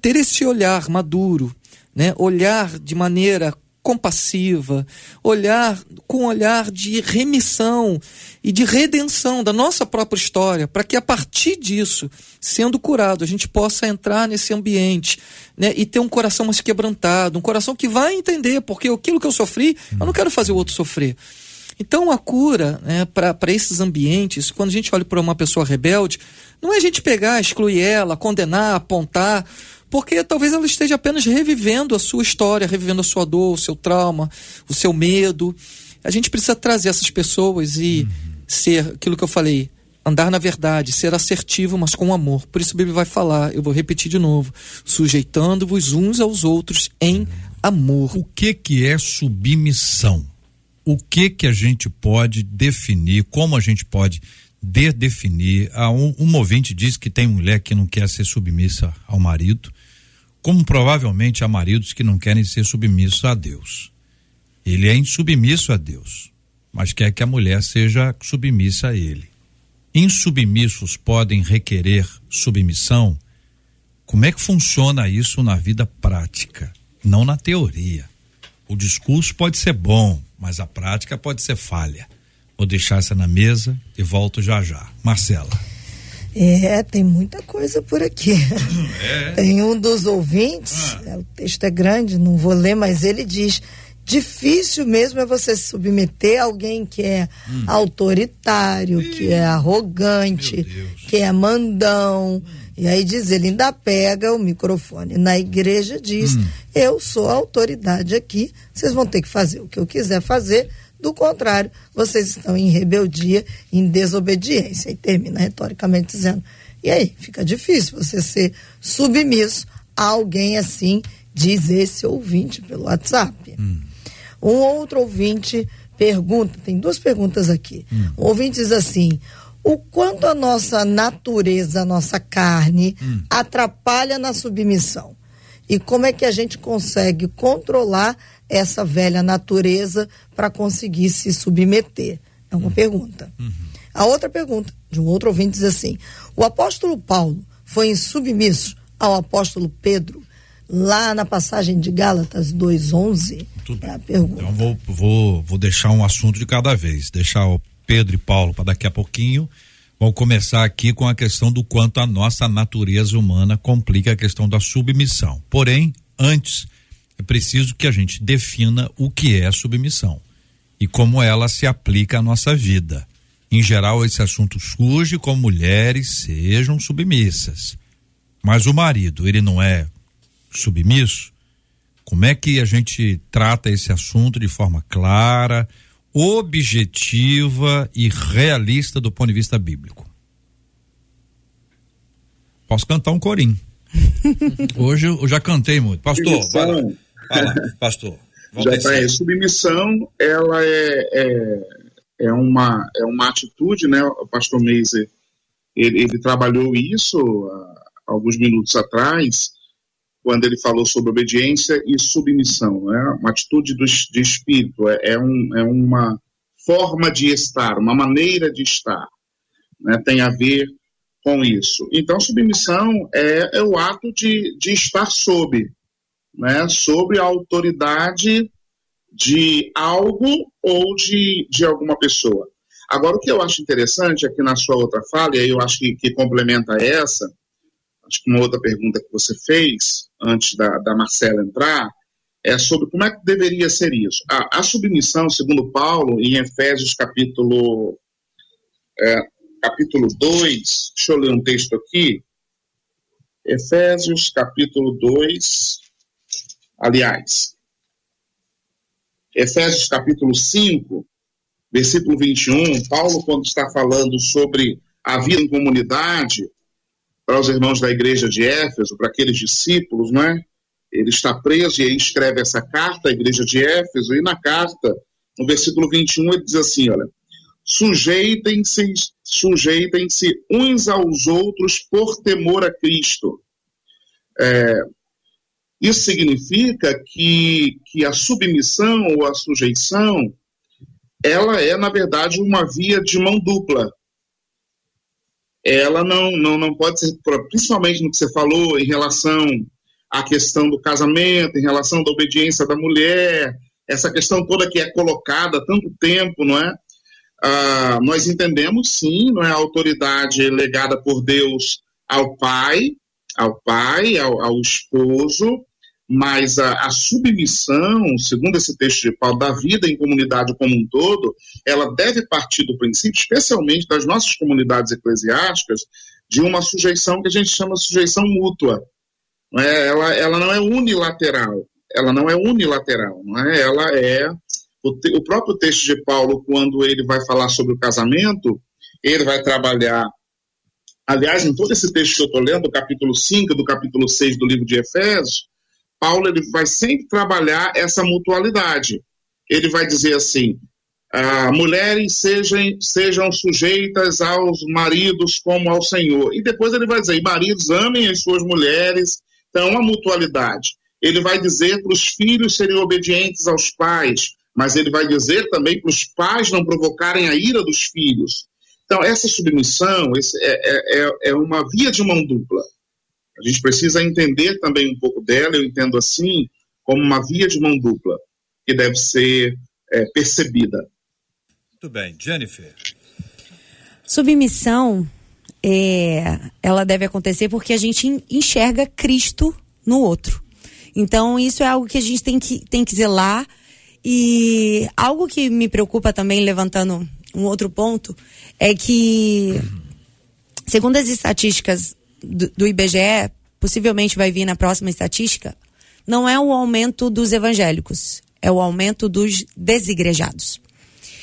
Ter esse olhar maduro, né? Olhar de maneira compassiva, olhar com olhar de remissão e de redenção da nossa própria história, para que a partir disso, sendo curado, a gente possa entrar nesse ambiente né, e ter um coração mais quebrantado, um coração que vai entender, porque aquilo que eu sofri, eu não quero fazer o outro sofrer. Então a cura né, para esses ambientes, quando a gente olha para uma pessoa rebelde, não é a gente pegar, excluir ela, condenar, apontar, porque talvez ela esteja apenas revivendo a sua história, revivendo a sua dor, o seu trauma, o seu medo. a gente precisa trazer essas pessoas e ser aquilo que eu falei, andar na verdade, ser assertivo, mas com amor. Por isso a Bíblia vai falar, eu vou repetir de novo, sujeitando-vos uns aos outros em amor. O que que é submissão? O que que a gente pode definir? Como a gente pode de definir? Ah, um, um ouvinte diz que tem mulher que não quer ser submissa ao marido, como provavelmente há maridos que não querem ser submissos a Deus. Ele é insubmisso a Deus, mas quer que a mulher seja submissa a ele. Insubmissos podem requerer submissão? Como é que funciona isso na vida prática? Não na teoria. O discurso pode ser bom, mas a prática pode ser falha. Vou deixar essa na mesa e volto já já. Marcela. É, tem muita coisa por aqui. É. Tem um dos ouvintes, é, o texto é grande, não vou ler, mas ele diz: difícil mesmo é você se submeter a alguém que é autoritário, que é arrogante, que é mandão. E aí diz, ele ainda pega o microfone na igreja diz: Eu sou a autoridade aqui, vocês vão ter que fazer o que eu quiser fazer. Do contrário, vocês estão em rebeldia, em desobediência. E termina retoricamente dizendo: E aí, fica difícil você ser submisso a alguém assim, diz esse ouvinte pelo WhatsApp. Um outro ouvinte pergunta, tem duas perguntas aqui. Um ouvinte diz assim: o quanto a nossa natureza, a nossa carne, atrapalha na submissão? E como é que a gente consegue controlar essa velha natureza para conseguir se submeter? É uma pergunta. A outra pergunta, de um outro ouvinte, diz assim: o apóstolo Paulo foi insubmisso ao apóstolo Pedro, lá na passagem de Gálatas 2,11? É a pergunta. Então vou, vou, vou deixar um assunto de cada vez. Deixar o Pedro e Paulo para daqui a pouquinho. Vamos começar aqui com a questão do quanto a nossa natureza humana complica a questão da submissão. Porém, antes, é preciso que a gente defina o que é submissão e como ela se aplica à nossa vida. Em geral, esse assunto surge com mulheres sejam submissas. Mas o marido, ele não é submisso? Como é que a gente trata esse assunto de forma clara, objetiva e realista do ponto de vista bíblico? Posso cantar um corim. Hoje eu já cantei muito. Pastor, vai lá, pastor. Já tá aí. aí. Submissão, ela é, é, é, uma, é uma atitude, né? O pastor Meiser, ele, ele trabalhou isso há alguns minutos atrás, quando ele falou sobre obediência e submissão, né? Uma atitude do, de espírito, é, é, um, é uma forma de estar, uma maneira de estar, né? Tem a ver com isso. Então, submissão é, é o ato de, de estar sob, né, sobre a autoridade de algo ou de, de alguma pessoa. Agora, o que eu acho interessante aqui na sua outra fala, e aí eu acho que, que complementa essa, acho que uma outra pergunta que você fez antes da, da Marcela entrar, é sobre como é que deveria ser isso. A, a submissão, segundo Paulo, em Efésios capítulo, é, capítulo 2, deixa eu ler um texto aqui, Efésios capítulo 2, aliás, Efésios capítulo 5, versículo 21, Paulo, quando está falando sobre a vida em comunidade, para os irmãos da igreja de Éfeso, para aqueles discípulos, não é? Ele está preso e aí escreve essa carta à igreja de Éfeso, e na carta, no versículo 21, ele diz assim: olha, sujeitem-se, sujeitem-se uns aos outros por temor a Cristo. É, isso significa que, que a submissão ou a sujeição, ela é, na verdade, uma via de mão dupla. Ela não, não, não pode ser, principalmente no que você falou em relação à questão do casamento, em relação da obediência da mulher, essa questão toda que é colocada há tanto tempo, não é? Ah, nós entendemos, sim, não é a autoridade legada por Deus ao pai, ao pai, ao, ao esposo, mas a, a, submissão, segundo esse texto de Paulo, da vida em comunidade como um todo, ela deve partir do princípio, especialmente das nossas comunidades eclesiásticas, de uma sujeição que a gente chama de sujeição mútua. Não é? Ela, ela não é unilateral, ela não é unilateral, não é? ela é O, te- o próprio texto de Paulo, quando ele vai falar sobre o casamento, ele vai trabalhar. Aliás, em todo esse texto que eu estou lendo, do capítulo 5, do capítulo 6 do livro de Efésios, Paulo ele vai sempre trabalhar essa mutualidade. Ele vai dizer assim: ah, mulheres sejam, sejam sujeitas aos maridos como ao Senhor. E depois ele vai dizer: maridos amem as suas mulheres. Então, a mutualidade. Ele vai dizer para os filhos serem obedientes aos pais, mas ele vai dizer também para os pais não provocarem a ira dos filhos. Então, essa submissão esse é, é, é- é uma via de mão dupla. A gente precisa entender também um pouco dela, eu entendo assim, como uma via de mão dupla, que deve ser é, percebida. Muito bem, Jennifer. Submissão, é, ela deve acontecer porque a gente en- enxerga Cristo no outro. Então, isso é algo que a gente tem que, tem que zelar. E algo que me preocupa também, levantando um outro ponto, é que, segundo as estatísticas do, do IBGE, possivelmente vai vir na próxima estatística, não é o aumento dos evangélicos, é o aumento dos desigrejados.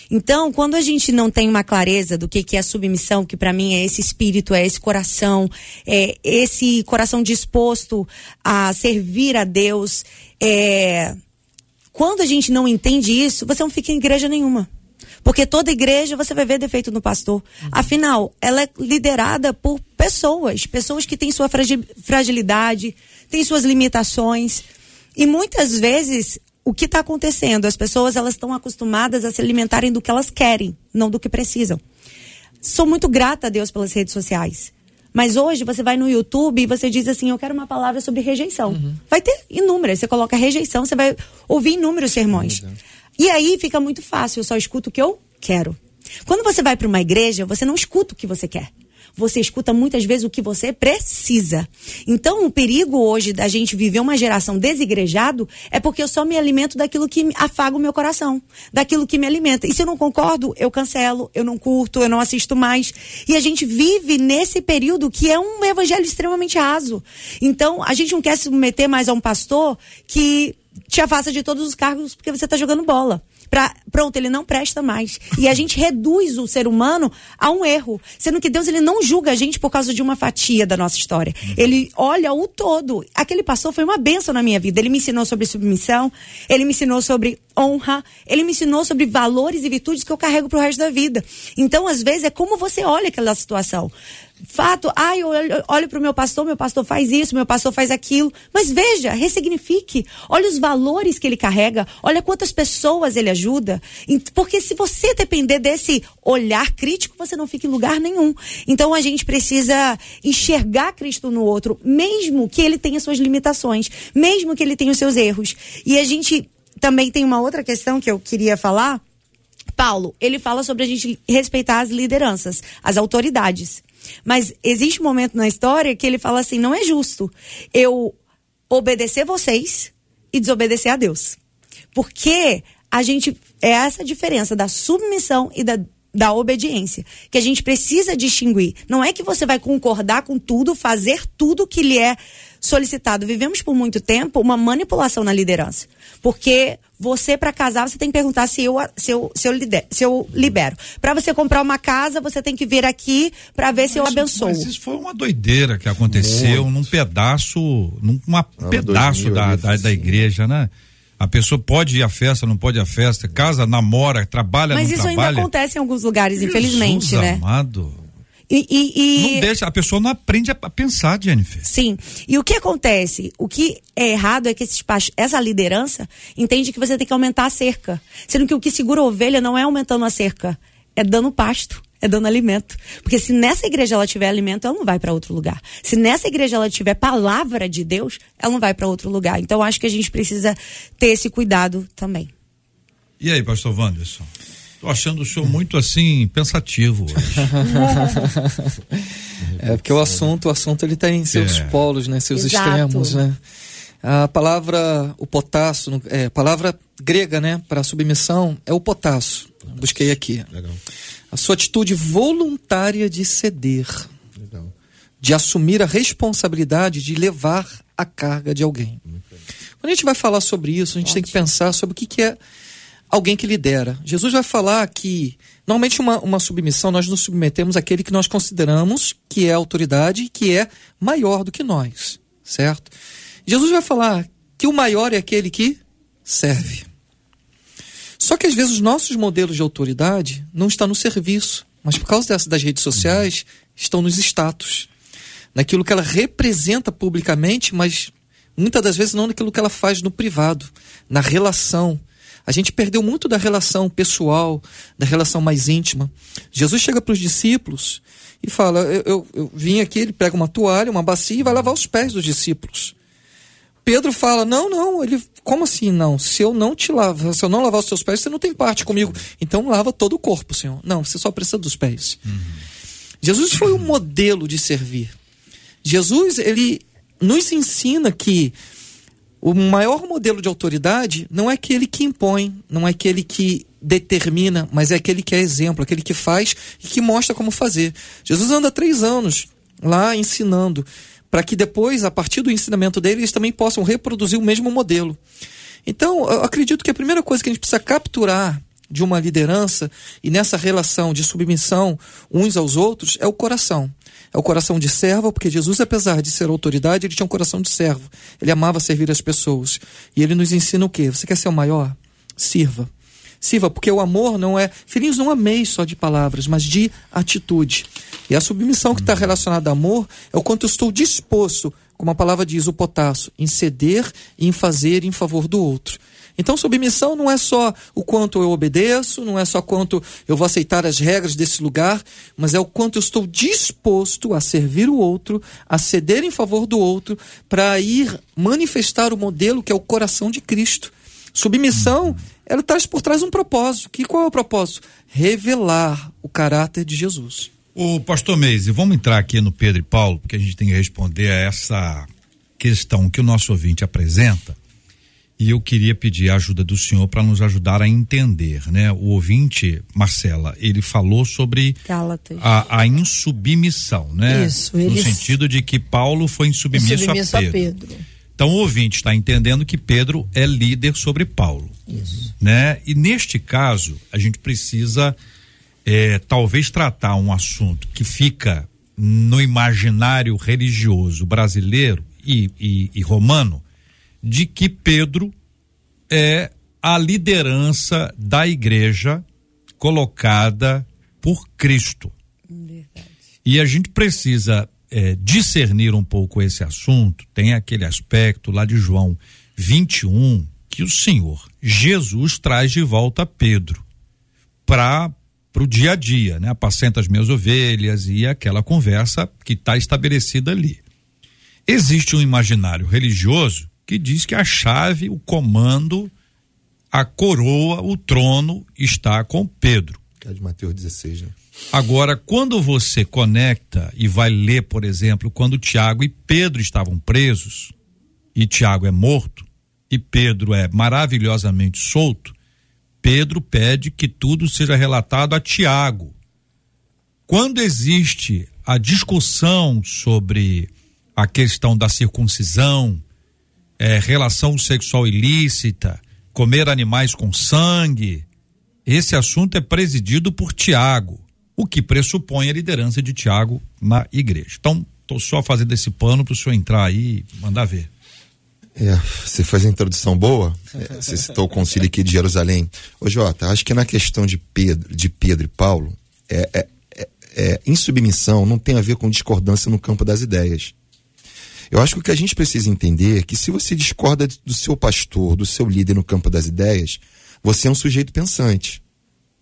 Então, quando a gente não tem uma clareza do que, que é submissão, que para mim é esse espírito, é esse coração, é esse coração disposto a servir a Deus, é... quando a gente não entende isso, você não fica em igreja nenhuma. Porque toda igreja você vai ver defeito no pastor. Afinal, ela é liderada por pessoas, pessoas que têm sua fragi- fragilidade, têm suas limitações. E muitas vezes o que está acontecendo? As pessoas elas estão acostumadas a se alimentarem do que elas querem, não do que precisam. Sou muito grata a Deus pelas redes sociais. Mas hoje você vai no YouTube e você diz assim: Eu quero uma palavra sobre rejeição. Vai ter inúmeras. Você coloca rejeição, você vai ouvir inúmeros sermões. E aí fica muito fácil, eu só escuto o que eu quero. Quando você vai para uma igreja, você não escuta o que você quer. Você escuta muitas vezes o que você precisa. Então, o perigo hoje da gente viver uma geração desigrejado é porque eu só me alimento daquilo que afaga o meu coração, daquilo que me alimenta. E se eu não concordo, eu cancelo, eu não curto, eu não assisto mais. E a gente vive nesse período que é um evangelho extremamente raso. Então, a gente não quer se submeter mais a um pastor que te afasta de todos os cargos porque você está jogando bola. Pra, pronto, ele não presta mais. E a gente reduz o ser humano a um erro. Sendo que Deus ele não julga a gente por causa de uma fatia da nossa história. Ele olha o todo. Aquele pastor foi uma benção na minha vida. Ele me ensinou sobre submissão, ele me ensinou sobre honra, ele me ensinou sobre valores e virtudes que eu carrego pro resto da vida. Então, às vezes, é como você olha aquela situação. Fato, ai, eu olho, olho pro meu pastor, meu pastor faz isso, meu pastor faz aquilo. Mas veja, ressignifique. Olha os valores que ele carrega, olha quantas pessoas ele ajuda. Porque se você depender desse olhar crítico, você não fica em lugar nenhum. Então a gente precisa enxergar Cristo no outro, mesmo que ele tenha suas limitações, mesmo que ele tenha os seus erros. E a gente também tem uma outra questão que eu queria falar. Paulo, ele fala sobre a gente respeitar as lideranças, as autoridades. Mas existe um momento na história que ele fala assim: não é justo eu obedecer vocês e desobedecer a Deus. Porque a gente. É essa diferença da submissão e da, da obediência. Que a gente precisa distinguir. Não é que você vai concordar com tudo, fazer tudo que lhe é solicitado. Vivemos por muito tempo uma manipulação na liderança. Porque você, para casar, você tem que perguntar se eu, se eu, se eu, lider- se eu libero. Para você comprar uma casa, você tem que vir aqui para ver se eu abençoo. Mas isso foi uma doideira que aconteceu num pedaço, num uma pedaço 2000 da, da, da igreja, né? A pessoa pode ir à festa, não pode ir à festa, casa, namora, trabalha, Mas não isso ainda trabalha. acontece em alguns lugares, infelizmente, Jesus né? amado. E, e- e- Não deixa, a pessoa não aprende a pensar, Jennifer. Sim. E o que acontece? O que é errado é que esses past- essa liderança entende que você tem que aumentar a cerca. Sendo que o que segura a ovelha não é aumentando a cerca, é dando pasto, é dando alimento. Porque se nessa igreja ela tiver alimento, ela não vai para outro lugar. Se nessa igreja ela tiver palavra de Deus, ela não vai para outro lugar. Então acho que a gente precisa ter esse cuidado também. E aí, pastor Wanderson? Tô achando o senhor muito assim, pensativo hoje. É porque o assunto, o assunto ele tem seus É. polos, né, seus Exato. extremos, né? A palavra o potasso, no- é, a palavra grega, né, para submissão é o potasso. Busquei aqui. Legal, A sua atitude voluntária de ceder, legal. de assumir a responsabilidade de levar a carga de alguém. Quando a gente vai falar sobre isso, a gente tem que pensar sobre o que, que é alguém que lidera. Jesus vai falar que, normalmente, uma, uma submissão, nós nos submetemos àquele que nós consideramos que é autoridade, que é maior do que nós, certo? Jesus vai falar que o maior é aquele que serve. Só que às vezes os nossos modelos de autoridade não estão no serviço, mas por causa dessa, das redes sociais, estão nos status. Naquilo que ela representa publicamente, mas muitas das vezes não naquilo que ela faz no privado, na relação. A gente perdeu muito da relação pessoal, da relação mais íntima. Jesus chega para os discípulos e fala: eu, eu, eu vim aqui, ele pega uma toalha, uma bacia e vai lavar os pés dos discípulos. Pedro fala: Não, não, ele. Como assim não? Se eu não te lavar, se eu não lavar os teus pés, você não tem parte comigo. Então lava todo o corpo, Senhor. Não, você só precisa dos pés. Jesus foi um modelo de servir. Jesus, ele nos ensina que o maior modelo de autoridade não é aquele que impõe, não é aquele que determina, mas é aquele que é exemplo, aquele que faz e que mostra como fazer. Jesus anda três anos lá ensinando, para que depois, a partir do ensinamento dele, eles também possam reproduzir o mesmo modelo. Então, eu acredito que a primeira coisa que a gente precisa capturar de uma liderança e nessa relação de submissão uns aos outros é o coração. É o coração de servo, porque Jesus, apesar de ser autoridade, ele tinha um coração de servo. Ele amava servir as pessoas. E ele nos ensina o quê? Você quer ser o maior? Sirva. Sirva, porque o amor não é. Filhinhos, não ameis só de palavras, mas de atitude. E a submissão que está relacionada a amor é o quanto eu estou disposto, como a palavra diz, o potássio, em ceder e em fazer em favor do outro. Então, submissão não é só o quanto eu obedeço, não é só quanto eu vou aceitar as regras desse lugar, mas é o quanto eu estou disposto a servir o outro, a ceder em favor do outro, para ir manifestar o modelo que é o coração de Cristo. Submissão, ela traz por trás um propósito. Que qual é o propósito? Revelar o caráter de Jesus. O pastor Meise, vamos entrar aqui no Pedro e Paulo, porque a gente tem que responder a essa questão que o nosso ouvinte apresenta. E eu queria pedir a ajuda do senhor para nos ajudar a entender, né? O ouvinte, Marcela, ele falou sobre Gálatas. a, a insubmissão, né? Isso, No sentido de que Paulo foi insubmisso, Submisso a a Pedro. Pedro. Então o ouvinte está entendendo que Pedro é líder sobre Paulo. Isso. Né? E neste caso, a gente precisa eh, talvez tratar um assunto que fica no imaginário religioso brasileiro e, e- e romano, de que Pedro é a liderança da igreja colocada por Cristo. E a gente precisa eh, discernir um pouco esse assunto. Tem aquele aspecto lá de João 21 que o Senhor Jesus traz de volta Pedro para o dia a dia, né? Apacenta as minhas ovelhas e aquela conversa que está estabelecida ali. Existe um imaginário religioso que diz que a chave, o comando, a coroa, o trono está com Pedro. Que é de Mateus 16, né? Agora, quando você conecta e vai ler, por exemplo, quando Tiago e Pedro estavam presos, e Tiago é morto, e Pedro é maravilhosamente solto, Pedro pede que tudo seja relatado a Tiago. Quando existe a discussão sobre a questão da circuncisão, eh, relação sexual ilícita, comer animais com sangue, esse assunto é presidido por Tiago, o que pressupõe a liderança de Tiago na igreja. Então, estou só fazendo esse pano para o senhor entrar aí e mandar ver. É, você fez a introdução boa, é, você citou o concílio aqui de Jerusalém. Ô Jota, acho que na questão de Pedro, de Pedro e Paulo, é, é, é, é, insubmissão não tem a ver com discordância no campo das ideias. Eu acho que o que a gente precisa entender é que se você discorda do seu pastor, do seu líder no campo das ideias, você é um sujeito pensante.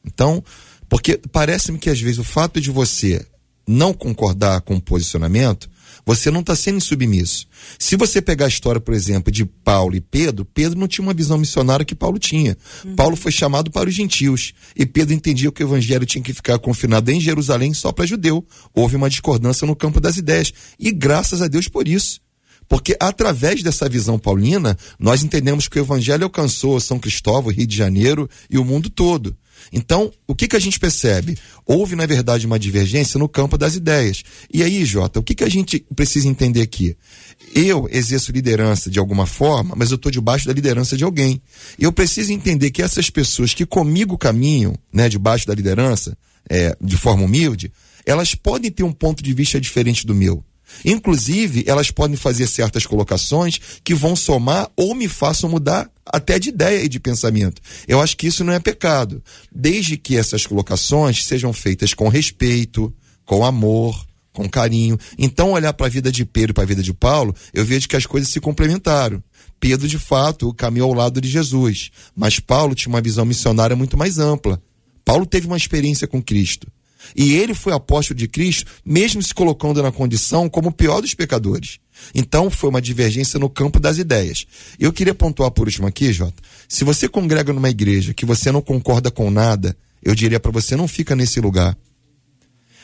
Então, porque parece-me que às vezes o fato de você não concordar com o posicionamento, você não está sendo insubmisso. Se você pegar a história, por exemplo, de Paulo e Pedro, Pedro não tinha uma visão missionária que Paulo tinha. Paulo foi chamado para os gentios e Pedro entendia que o evangelho tinha que ficar confinado em Jerusalém só para judeu. Houve uma discordância no campo das ideias e graças a Deus por isso. Porque através dessa visão paulina, nós entendemos que o evangelho alcançou São Cristóvão, Rio de Janeiro e o mundo todo. Então, o que, que a gente percebe? Houve, na verdade, uma divergência no campo das ideias. E aí, Jota, o que, que a gente precisa entender aqui? Eu exerço liderança de alguma forma, mas eu estou debaixo da liderança de alguém. Eu preciso entender que essas pessoas que comigo caminham, né, debaixo da liderança, é, de forma humilde, elas podem ter um ponto de vista diferente do meu. Inclusive, elas podem fazer certas colocações que vão somar ou me façam mudar até de ideia e de pensamento. Eu acho que isso não é pecado, desde que essas colocações sejam feitas com respeito, com amor, com carinho. Então, olhar para a vida de Pedro e para a vida de Paulo, eu vejo que as coisas se complementaram. Pedro, de fato, caminhou ao lado de Jesus, mas Paulo tinha uma visão missionária muito mais ampla. Paulo teve uma experiência com Cristo. E ele foi apóstolo de Cristo, mesmo se colocando na condição como o pior dos pecadores. Então foi uma divergência no campo das ideias. Eu queria pontuar por último aqui, Jota. Se você congrega numa igreja que você não concorda com nada, eu diria para você não fica nesse lugar.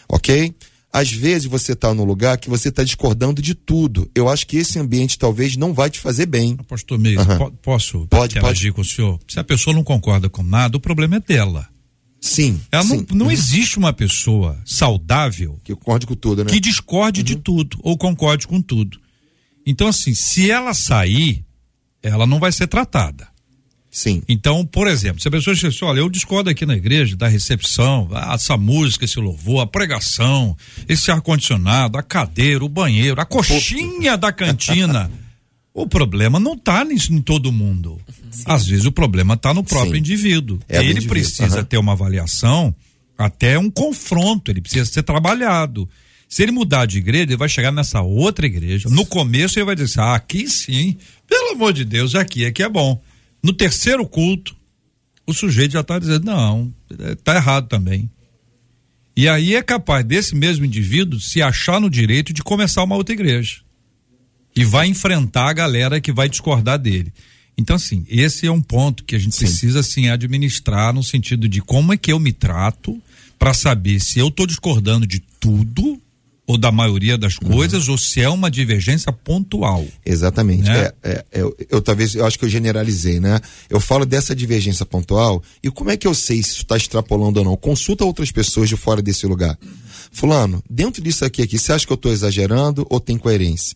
Ok? Às vezes você está no lugar que você está discordando de tudo. Eu acho que esse ambiente talvez não vai te fazer bem. Pastor Meis, Aham. po- posso Pode, interagir com o senhor? Se a pessoa não concorda com nada, o problema é dela. Sim. Ela sim. não, não existe uma pessoa saudável Que concorde com tudo, né? que discorde de tudo ou concorde com tudo. Então, assim, se ela sair, ela não vai ser tratada. Sim. Então, por exemplo, se a pessoa diz assim, olha, eu discordo aqui na igreja da recepção, ah, essa música, esse louvor, a pregação, esse ar-condicionado, a cadeira, o banheiro, a coxinha da cantina. O problema não está em todo mundo. Às vezes o problema está no próprio Sim. indivíduo. É Ele indivíduo, precisa aham. ter uma avaliação, até um confronto, ele precisa ser trabalhado. Se ele mudar de igreja, ele vai chegar nessa outra igreja. No começo ele vai dizer, ah, aqui sim, pelo amor de Deus, aqui, aqui é bom. No terceiro culto, o sujeito já está dizendo, não, está errado também. E aí é capaz desse mesmo indivíduo se achar no direito de começar uma outra igreja. E vai enfrentar a galera que vai discordar dele. Então, assim, esse é um ponto que a gente Sim. precisa, assim, administrar no sentido de como é que eu me trato para saber se eu estou discordando de tudo ou da maioria das coisas ou se é uma divergência pontual. Exatamente. Né? É, é, eu, eu talvez, eu acho que eu generalizei, né? Eu falo dessa divergência pontual e como é que eu sei se isso está extrapolando ou não? Consulta outras pessoas de fora desse lugar. Fulano, dentro disso aqui, aqui, você acha que eu estou exagerando ou tem coerência?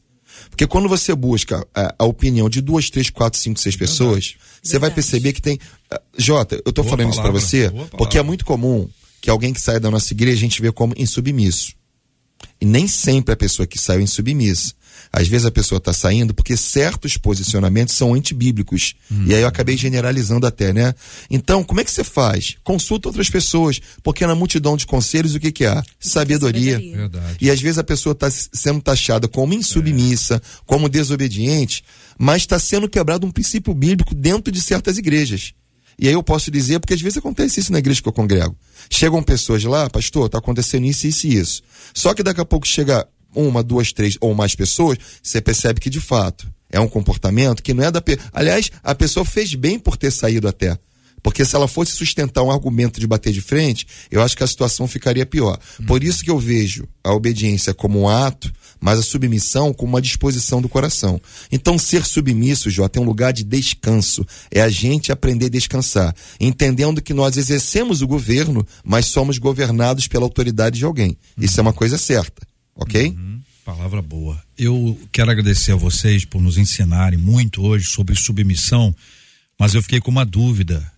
Porque quando você busca a, a opinião de duas, três, quatro, cinco, seis pessoas, você vai perceber que tem. Ah, Jota, eu tô Boa falando isso para palavra, você porque é palavra. muito comum que alguém que saia da nossa igreja a gente vê como insubmisso. E nem sempre a pessoa que saiu é insubmissa. Às vezes a pessoa está saindo porque certos posicionamentos são antibíblicos. E aí eu acabei generalizando até, né? Então, como é que você faz? Consulta outras pessoas, porque na multidão de conselhos o que, que há? Sabedoria. Verdade. E às vezes a pessoa está sendo taxada como insubmissa, como desobediente, mas está sendo quebrado um princípio bíblico dentro de certas igrejas. E aí eu posso dizer, porque às vezes acontece isso na igreja que eu congrego. Chegam pessoas lá, pastor, está acontecendo isso, isso e isso. Só que daqui a pouco chega uma, duas, três ou mais pessoas, você percebe que de fato é um comportamento que não é da. Pe... Aliás, a pessoa fez bem por ter saído até. Porque se ela fosse sustentar um argumento de bater de frente, eu acho que a situação ficaria pior. Por isso que eu vejo a obediência como um ato, mas a submissão como uma disposição do coração. Então, ser submisso, Jota, é um lugar de descanso. É a gente aprender a descansar, entendendo que nós exercemos o governo, mas somos governados pela autoridade de alguém. Isso é uma coisa certa, ok? Hum, palavra boa. Eu quero agradecer a vocês por nos ensinarem muito hoje sobre submissão, mas eu fiquei com uma dúvida.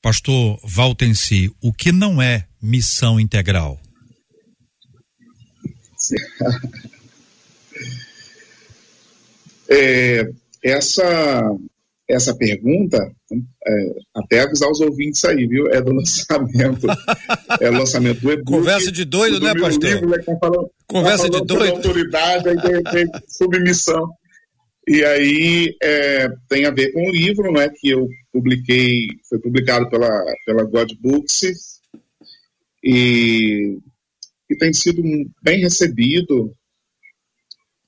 Pastor Valtensi, o que não é missão integral? É, essa, essa pergunta, é, até avisar os ouvintes aí, viu? É do lançamento. é o lançamento do e-book. Conversa de doido, do né, pastor? livro, né, tá falando- Conversa tá de doido. autoridade, aí de repente, submissão. E aí é, tem a ver com o livro, né, que eu publiquei, foi publicado pela, pela God Books e, e tem sido bem recebido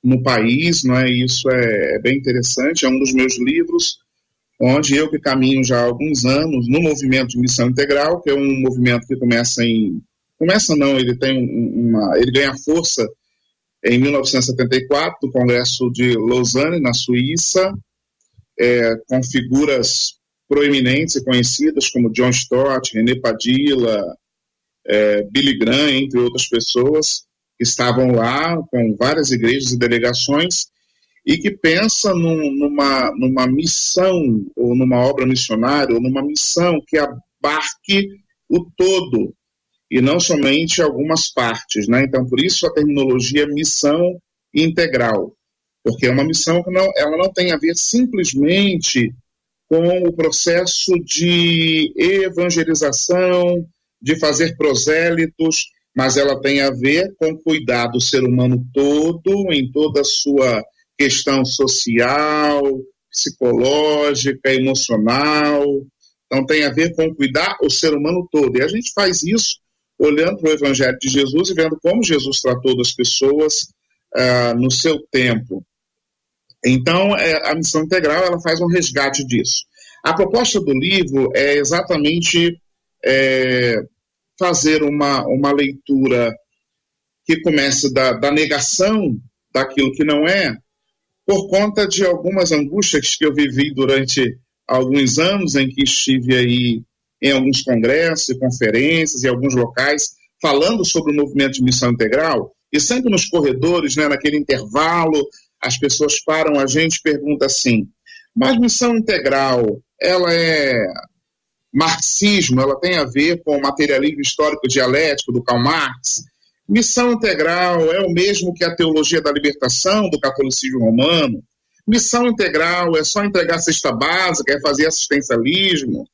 no país, não é? Isso é, é bem interessante. É um dos meus livros, onde eu que caminho já há alguns anos no movimento de missão integral, que é um movimento que começa em começa não, ele tem um- uma, ele ganha força em 1974, no Congresso de Lausanne, na Suíça, é, com figuras proeminentes e conhecidas como John Stott, René Padilla, é, Billy Graham, entre outras pessoas, que estavam lá com várias igrejas e delegações e que pensa num, numa, numa missão, ou numa obra missionária, ou numa missão que abarque o todo, e não somente algumas partes. Né? Então, por isso a terminologia missão integral, porque é uma missão que não, ela não tem a ver simplesmente com o processo de evangelização, de fazer prosélitos, mas ela tem a ver com cuidar do ser humano todo, em toda a sua questão social, psicológica, emocional. Então tem a ver com cuidar o ser humano todo. E a gente faz isso olhando para o Evangelho de Jesus e vendo como Jesus tratou das pessoas uh, no seu tempo. Então, é, a missão integral ela faz um resgate disso. A proposta do livro é exatamente é, fazer uma, uma leitura que comece da, da negação daquilo que não é, por conta de algumas angústias que eu vivi durante alguns anos em que estive aí em alguns congressos e conferências em alguns locais falando sobre o movimento de missão integral e sempre nos corredores, né, naquele intervalo, as pessoas param a gente e perguntam assim: mas missão integral, ela é marxismo, ela tem a ver com o materialismo histórico dialético do Karl Marx? Missão integral é o mesmo que a teologia da libertação do catolicismo romano? Missão integral é só entregar cesta básica, é fazer assistencialismo?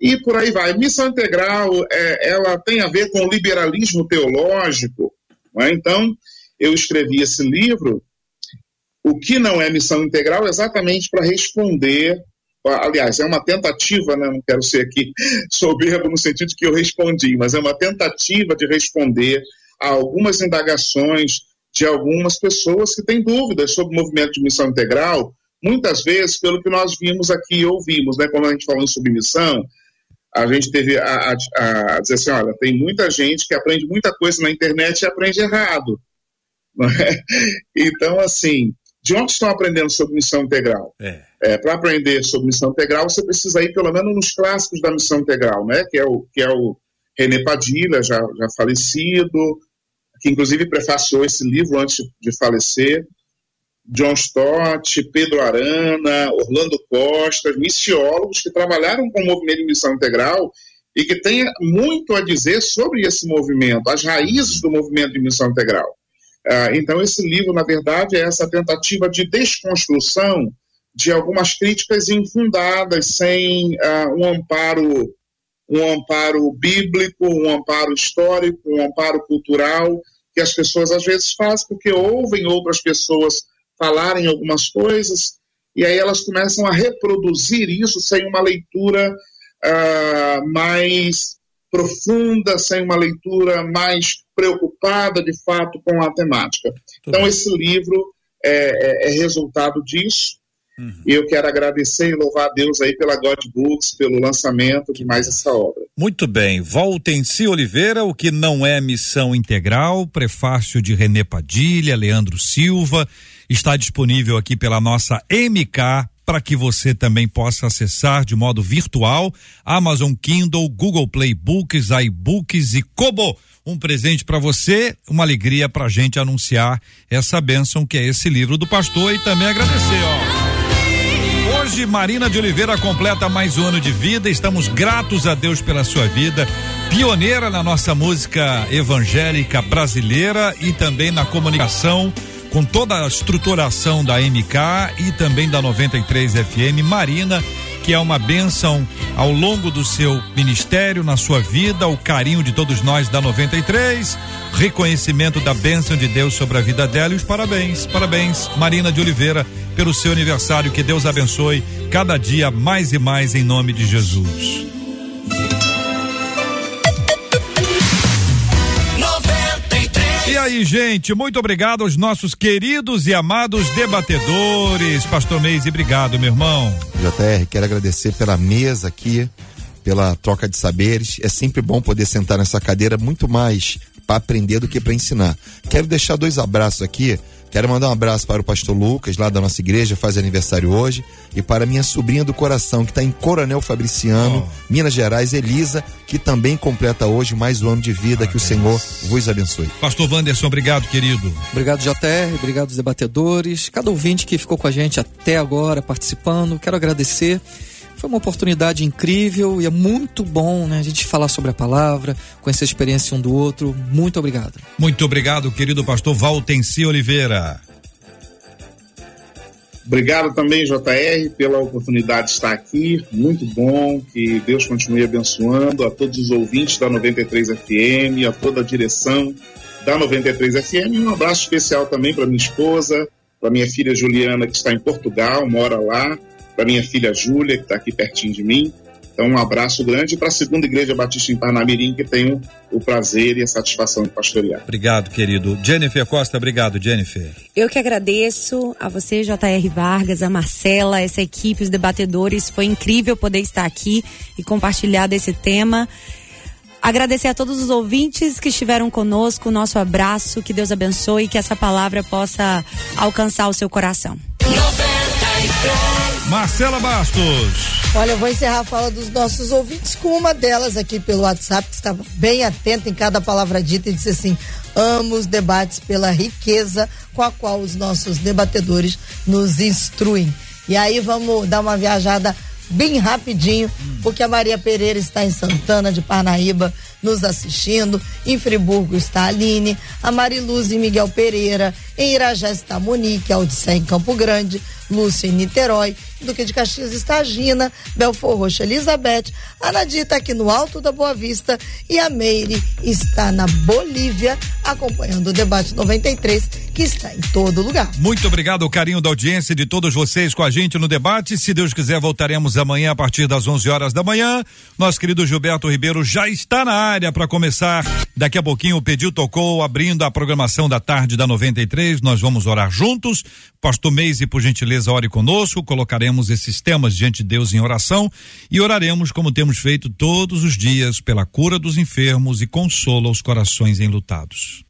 E por aí vai. Missão integral, é, ela tem a ver com o liberalismo teológico. É? Então, eu escrevi esse livro, O que não é missão integral, exatamente para responder aliás, é uma tentativa, né, não quero ser aqui soberbo no sentido que eu respondi, mas é uma tentativa de responder a algumas indagações de algumas pessoas que têm dúvidas sobre o movimento de missão integral, muitas vezes pelo que nós vimos aqui e ouvimos, né, quando a gente falou sobre missão, a gente teve a, a, a, dizer assim, olha, tem muita gente que aprende muita coisa na internet e aprende errado. É? Então, assim, de onde estão aprendendo sobre missão integral? É. É, Para aprender sobre missão integral, você precisa ir pelo menos nos clássicos da missão integral, né? que, é o, que é o René Padilha, já, já falecido, que inclusive prefaciou esse livro antes de falecer, John Stott, Pedro Arana, Orlando Costa, missiólogos que trabalharam com o movimento de missão integral e que têm muito a dizer sobre esse movimento, as raízes do movimento de missão integral. Ah, então, esse livro, na verdade, é essa tentativa de desconstrução de algumas críticas infundadas, sem uh, um amparo um amparo bíblico, um amparo histórico, um amparo cultural, que as pessoas às vezes fazem porque ouvem outras pessoas falarem algumas coisas, e aí elas começam a reproduzir isso sem uma leitura uh, mais profunda, sem uma leitura mais preocupada de fato com a temática. Então, esse livro é, é, é resultado disso. Uhum. E eu quero agradecer e louvar a Deus aí pela God Books, pelo lançamento de mais essa obra. Muito bem. Voltem-se Oliveira, o que não é missão integral, prefácio de René Padilha, Leandro Silva, está disponível aqui pela nossa MK para que você também possa acessar de modo virtual Amazon Kindle, Google Play Books, iBooks e Kobo. Um presente para você, uma alegria para a gente anunciar essa bênção que é esse livro do pastor e também agradecer, ó. Hoje, Marina de Oliveira completa mais um ano de vida. Estamos gratos a Deus pela sua vida. Pioneira na nossa música evangélica brasileira e também na comunicação com toda a estruturação da MK e também da 93 FM. Marina, que é uma bênção ao longo do seu ministério, na sua vida, o carinho de todos nós da 93, reconhecimento da bênção de Deus sobre a vida dela e os parabéns. Parabéns, Marina de Oliveira, pelo seu aniversário. Que Deus abençoe cada dia mais e mais em nome de Jesus. E aí, gente, muito obrigado aos nossos queridos e amados debatedores. Pastor Meise, obrigado, meu irmão. JR, quero agradecer pela mesa aqui, pela troca de saberes. É sempre bom poder sentar nessa cadeira muito mais para aprender do que para ensinar. Quero deixar dois abraços aqui. Quero mandar um abraço para o pastor Lucas, lá da nossa igreja, faz aniversário hoje, e para minha sobrinha do coração, que está em Coronel Fabriciano, Minas Gerais, Elisa, que também completa hoje mais um ano de vida. Que o Senhor vos abençoe. Pastor Wanderson, obrigado, querido. Obrigado, JR, obrigado os debatedores, cada ouvinte que ficou com a gente até agora participando. Quero agradecer. Foi uma oportunidade incrível e é muito bom né, a gente falar sobre a palavra, conhecer a experiência um do outro. Muito obrigado. Muito obrigado, querido pastor Valtenci Oliveira. Obrigado também, JR, pela oportunidade de estar aqui. Muito bom. Que Deus continue abençoando a todos os ouvintes da 93 FM, a toda a direção da 93 FM. Um abraço especial também para minha esposa, para minha filha Juliana, que está em Portugal, mora lá, para minha filha Júlia, que está aqui pertinho de mim. Então, um abraço grande para a segunda Igreja Batista em Parnamirim, que tenho o prazer e a satisfação de pastorear. Obrigado, querido. Jennifer Costa, obrigado, Jennifer. Eu que agradeço a você, J.R. Vargas, a Marcela, essa equipe, os debatedores. Foi incrível poder estar aqui e compartilhar desse tema. Agradecer a todos os ouvintes que estiveram conosco, nosso abraço, que Deus abençoe e que essa palavra possa alcançar o seu coração. Marcela Bastos. Olha, eu vou encerrar a fala dos nossos ouvintes com uma delas aqui pelo WhatsApp, que estava bem atenta em cada palavra dita e disse assim: amo os debates pela riqueza com a qual os nossos debatedores nos instruem. E aí vamos dar uma viajada bem rapidinho, porque a Maria Pereira está em Santana de Parnaíba nos assistindo. Em Friburgo está a Aline, a Mariluz e Miguel Pereira. Em Irajá está a Monique, a Odisseia em Campo Grande, Lúcia em Niterói. Duque de Caxias está a Gina, Belfor Roxa Elizabeth. A Nadia está aqui no Alto da Boa Vista e a Meire está na Bolívia, acompanhando o debate 93, que está em todo lugar. Muito obrigado, o carinho da audiência de todos vocês com a gente no debate. Se Deus quiser, voltaremos amanhã a partir das 11 horas da manhã. Nosso querido Gilberto Ribeiro já está na área para começar. Daqui a pouquinho o pedido tocou, abrindo a programação da tarde da 93. Nós vamos orar juntos. Pastor Meise, por gentileza, ore conosco. Colocaremos esses temas diante de Deus em oração e oraremos como temos feito todos os dias pela cura dos enfermos e consola os corações enlutados.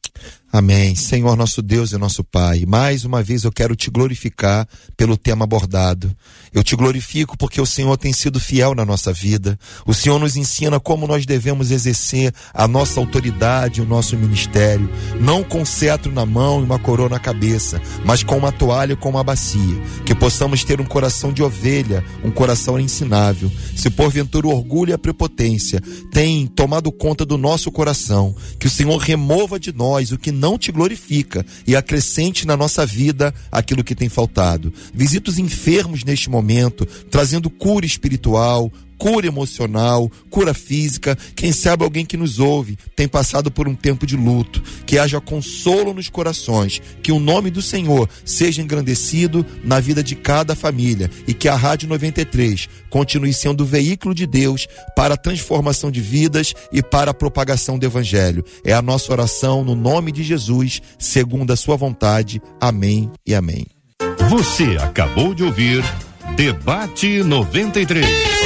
Amém. Senhor nosso Deus e nosso Pai, mais uma vez eu quero te glorificar pelo tema abordado. Eu te glorifico porque o Senhor tem sido fiel na nossa vida. O Senhor nos ensina como nós devemos exercer a nossa autoridade, o nosso ministério, não com cetro na mão e uma coroa na cabeça, mas com uma toalha e com uma bacia. Que possamos ter um coração de ovelha, um coração ensinável. Se porventura o orgulho e a prepotência têm tomado conta do nosso coração, que o Senhor remova de nós o que não te glorifica e acrescente na nossa vida aquilo que tem faltado. Visita os enfermos neste momento, trazendo cura espiritual, cura emocional, cura física. Quem sabe alguém que nos ouve tem passado por um tempo de luto. Que haja consolo nos corações. Que o nome do Senhor seja engrandecido na vida de cada família. E que a Rádio 93 continue sendo o veículo de Deus para a transformação de vidas e para a propagação do Evangelho. É a nossa oração no nome de Jesus, segundo a sua vontade. Amém e amém. Você acabou de ouvir Debate 93.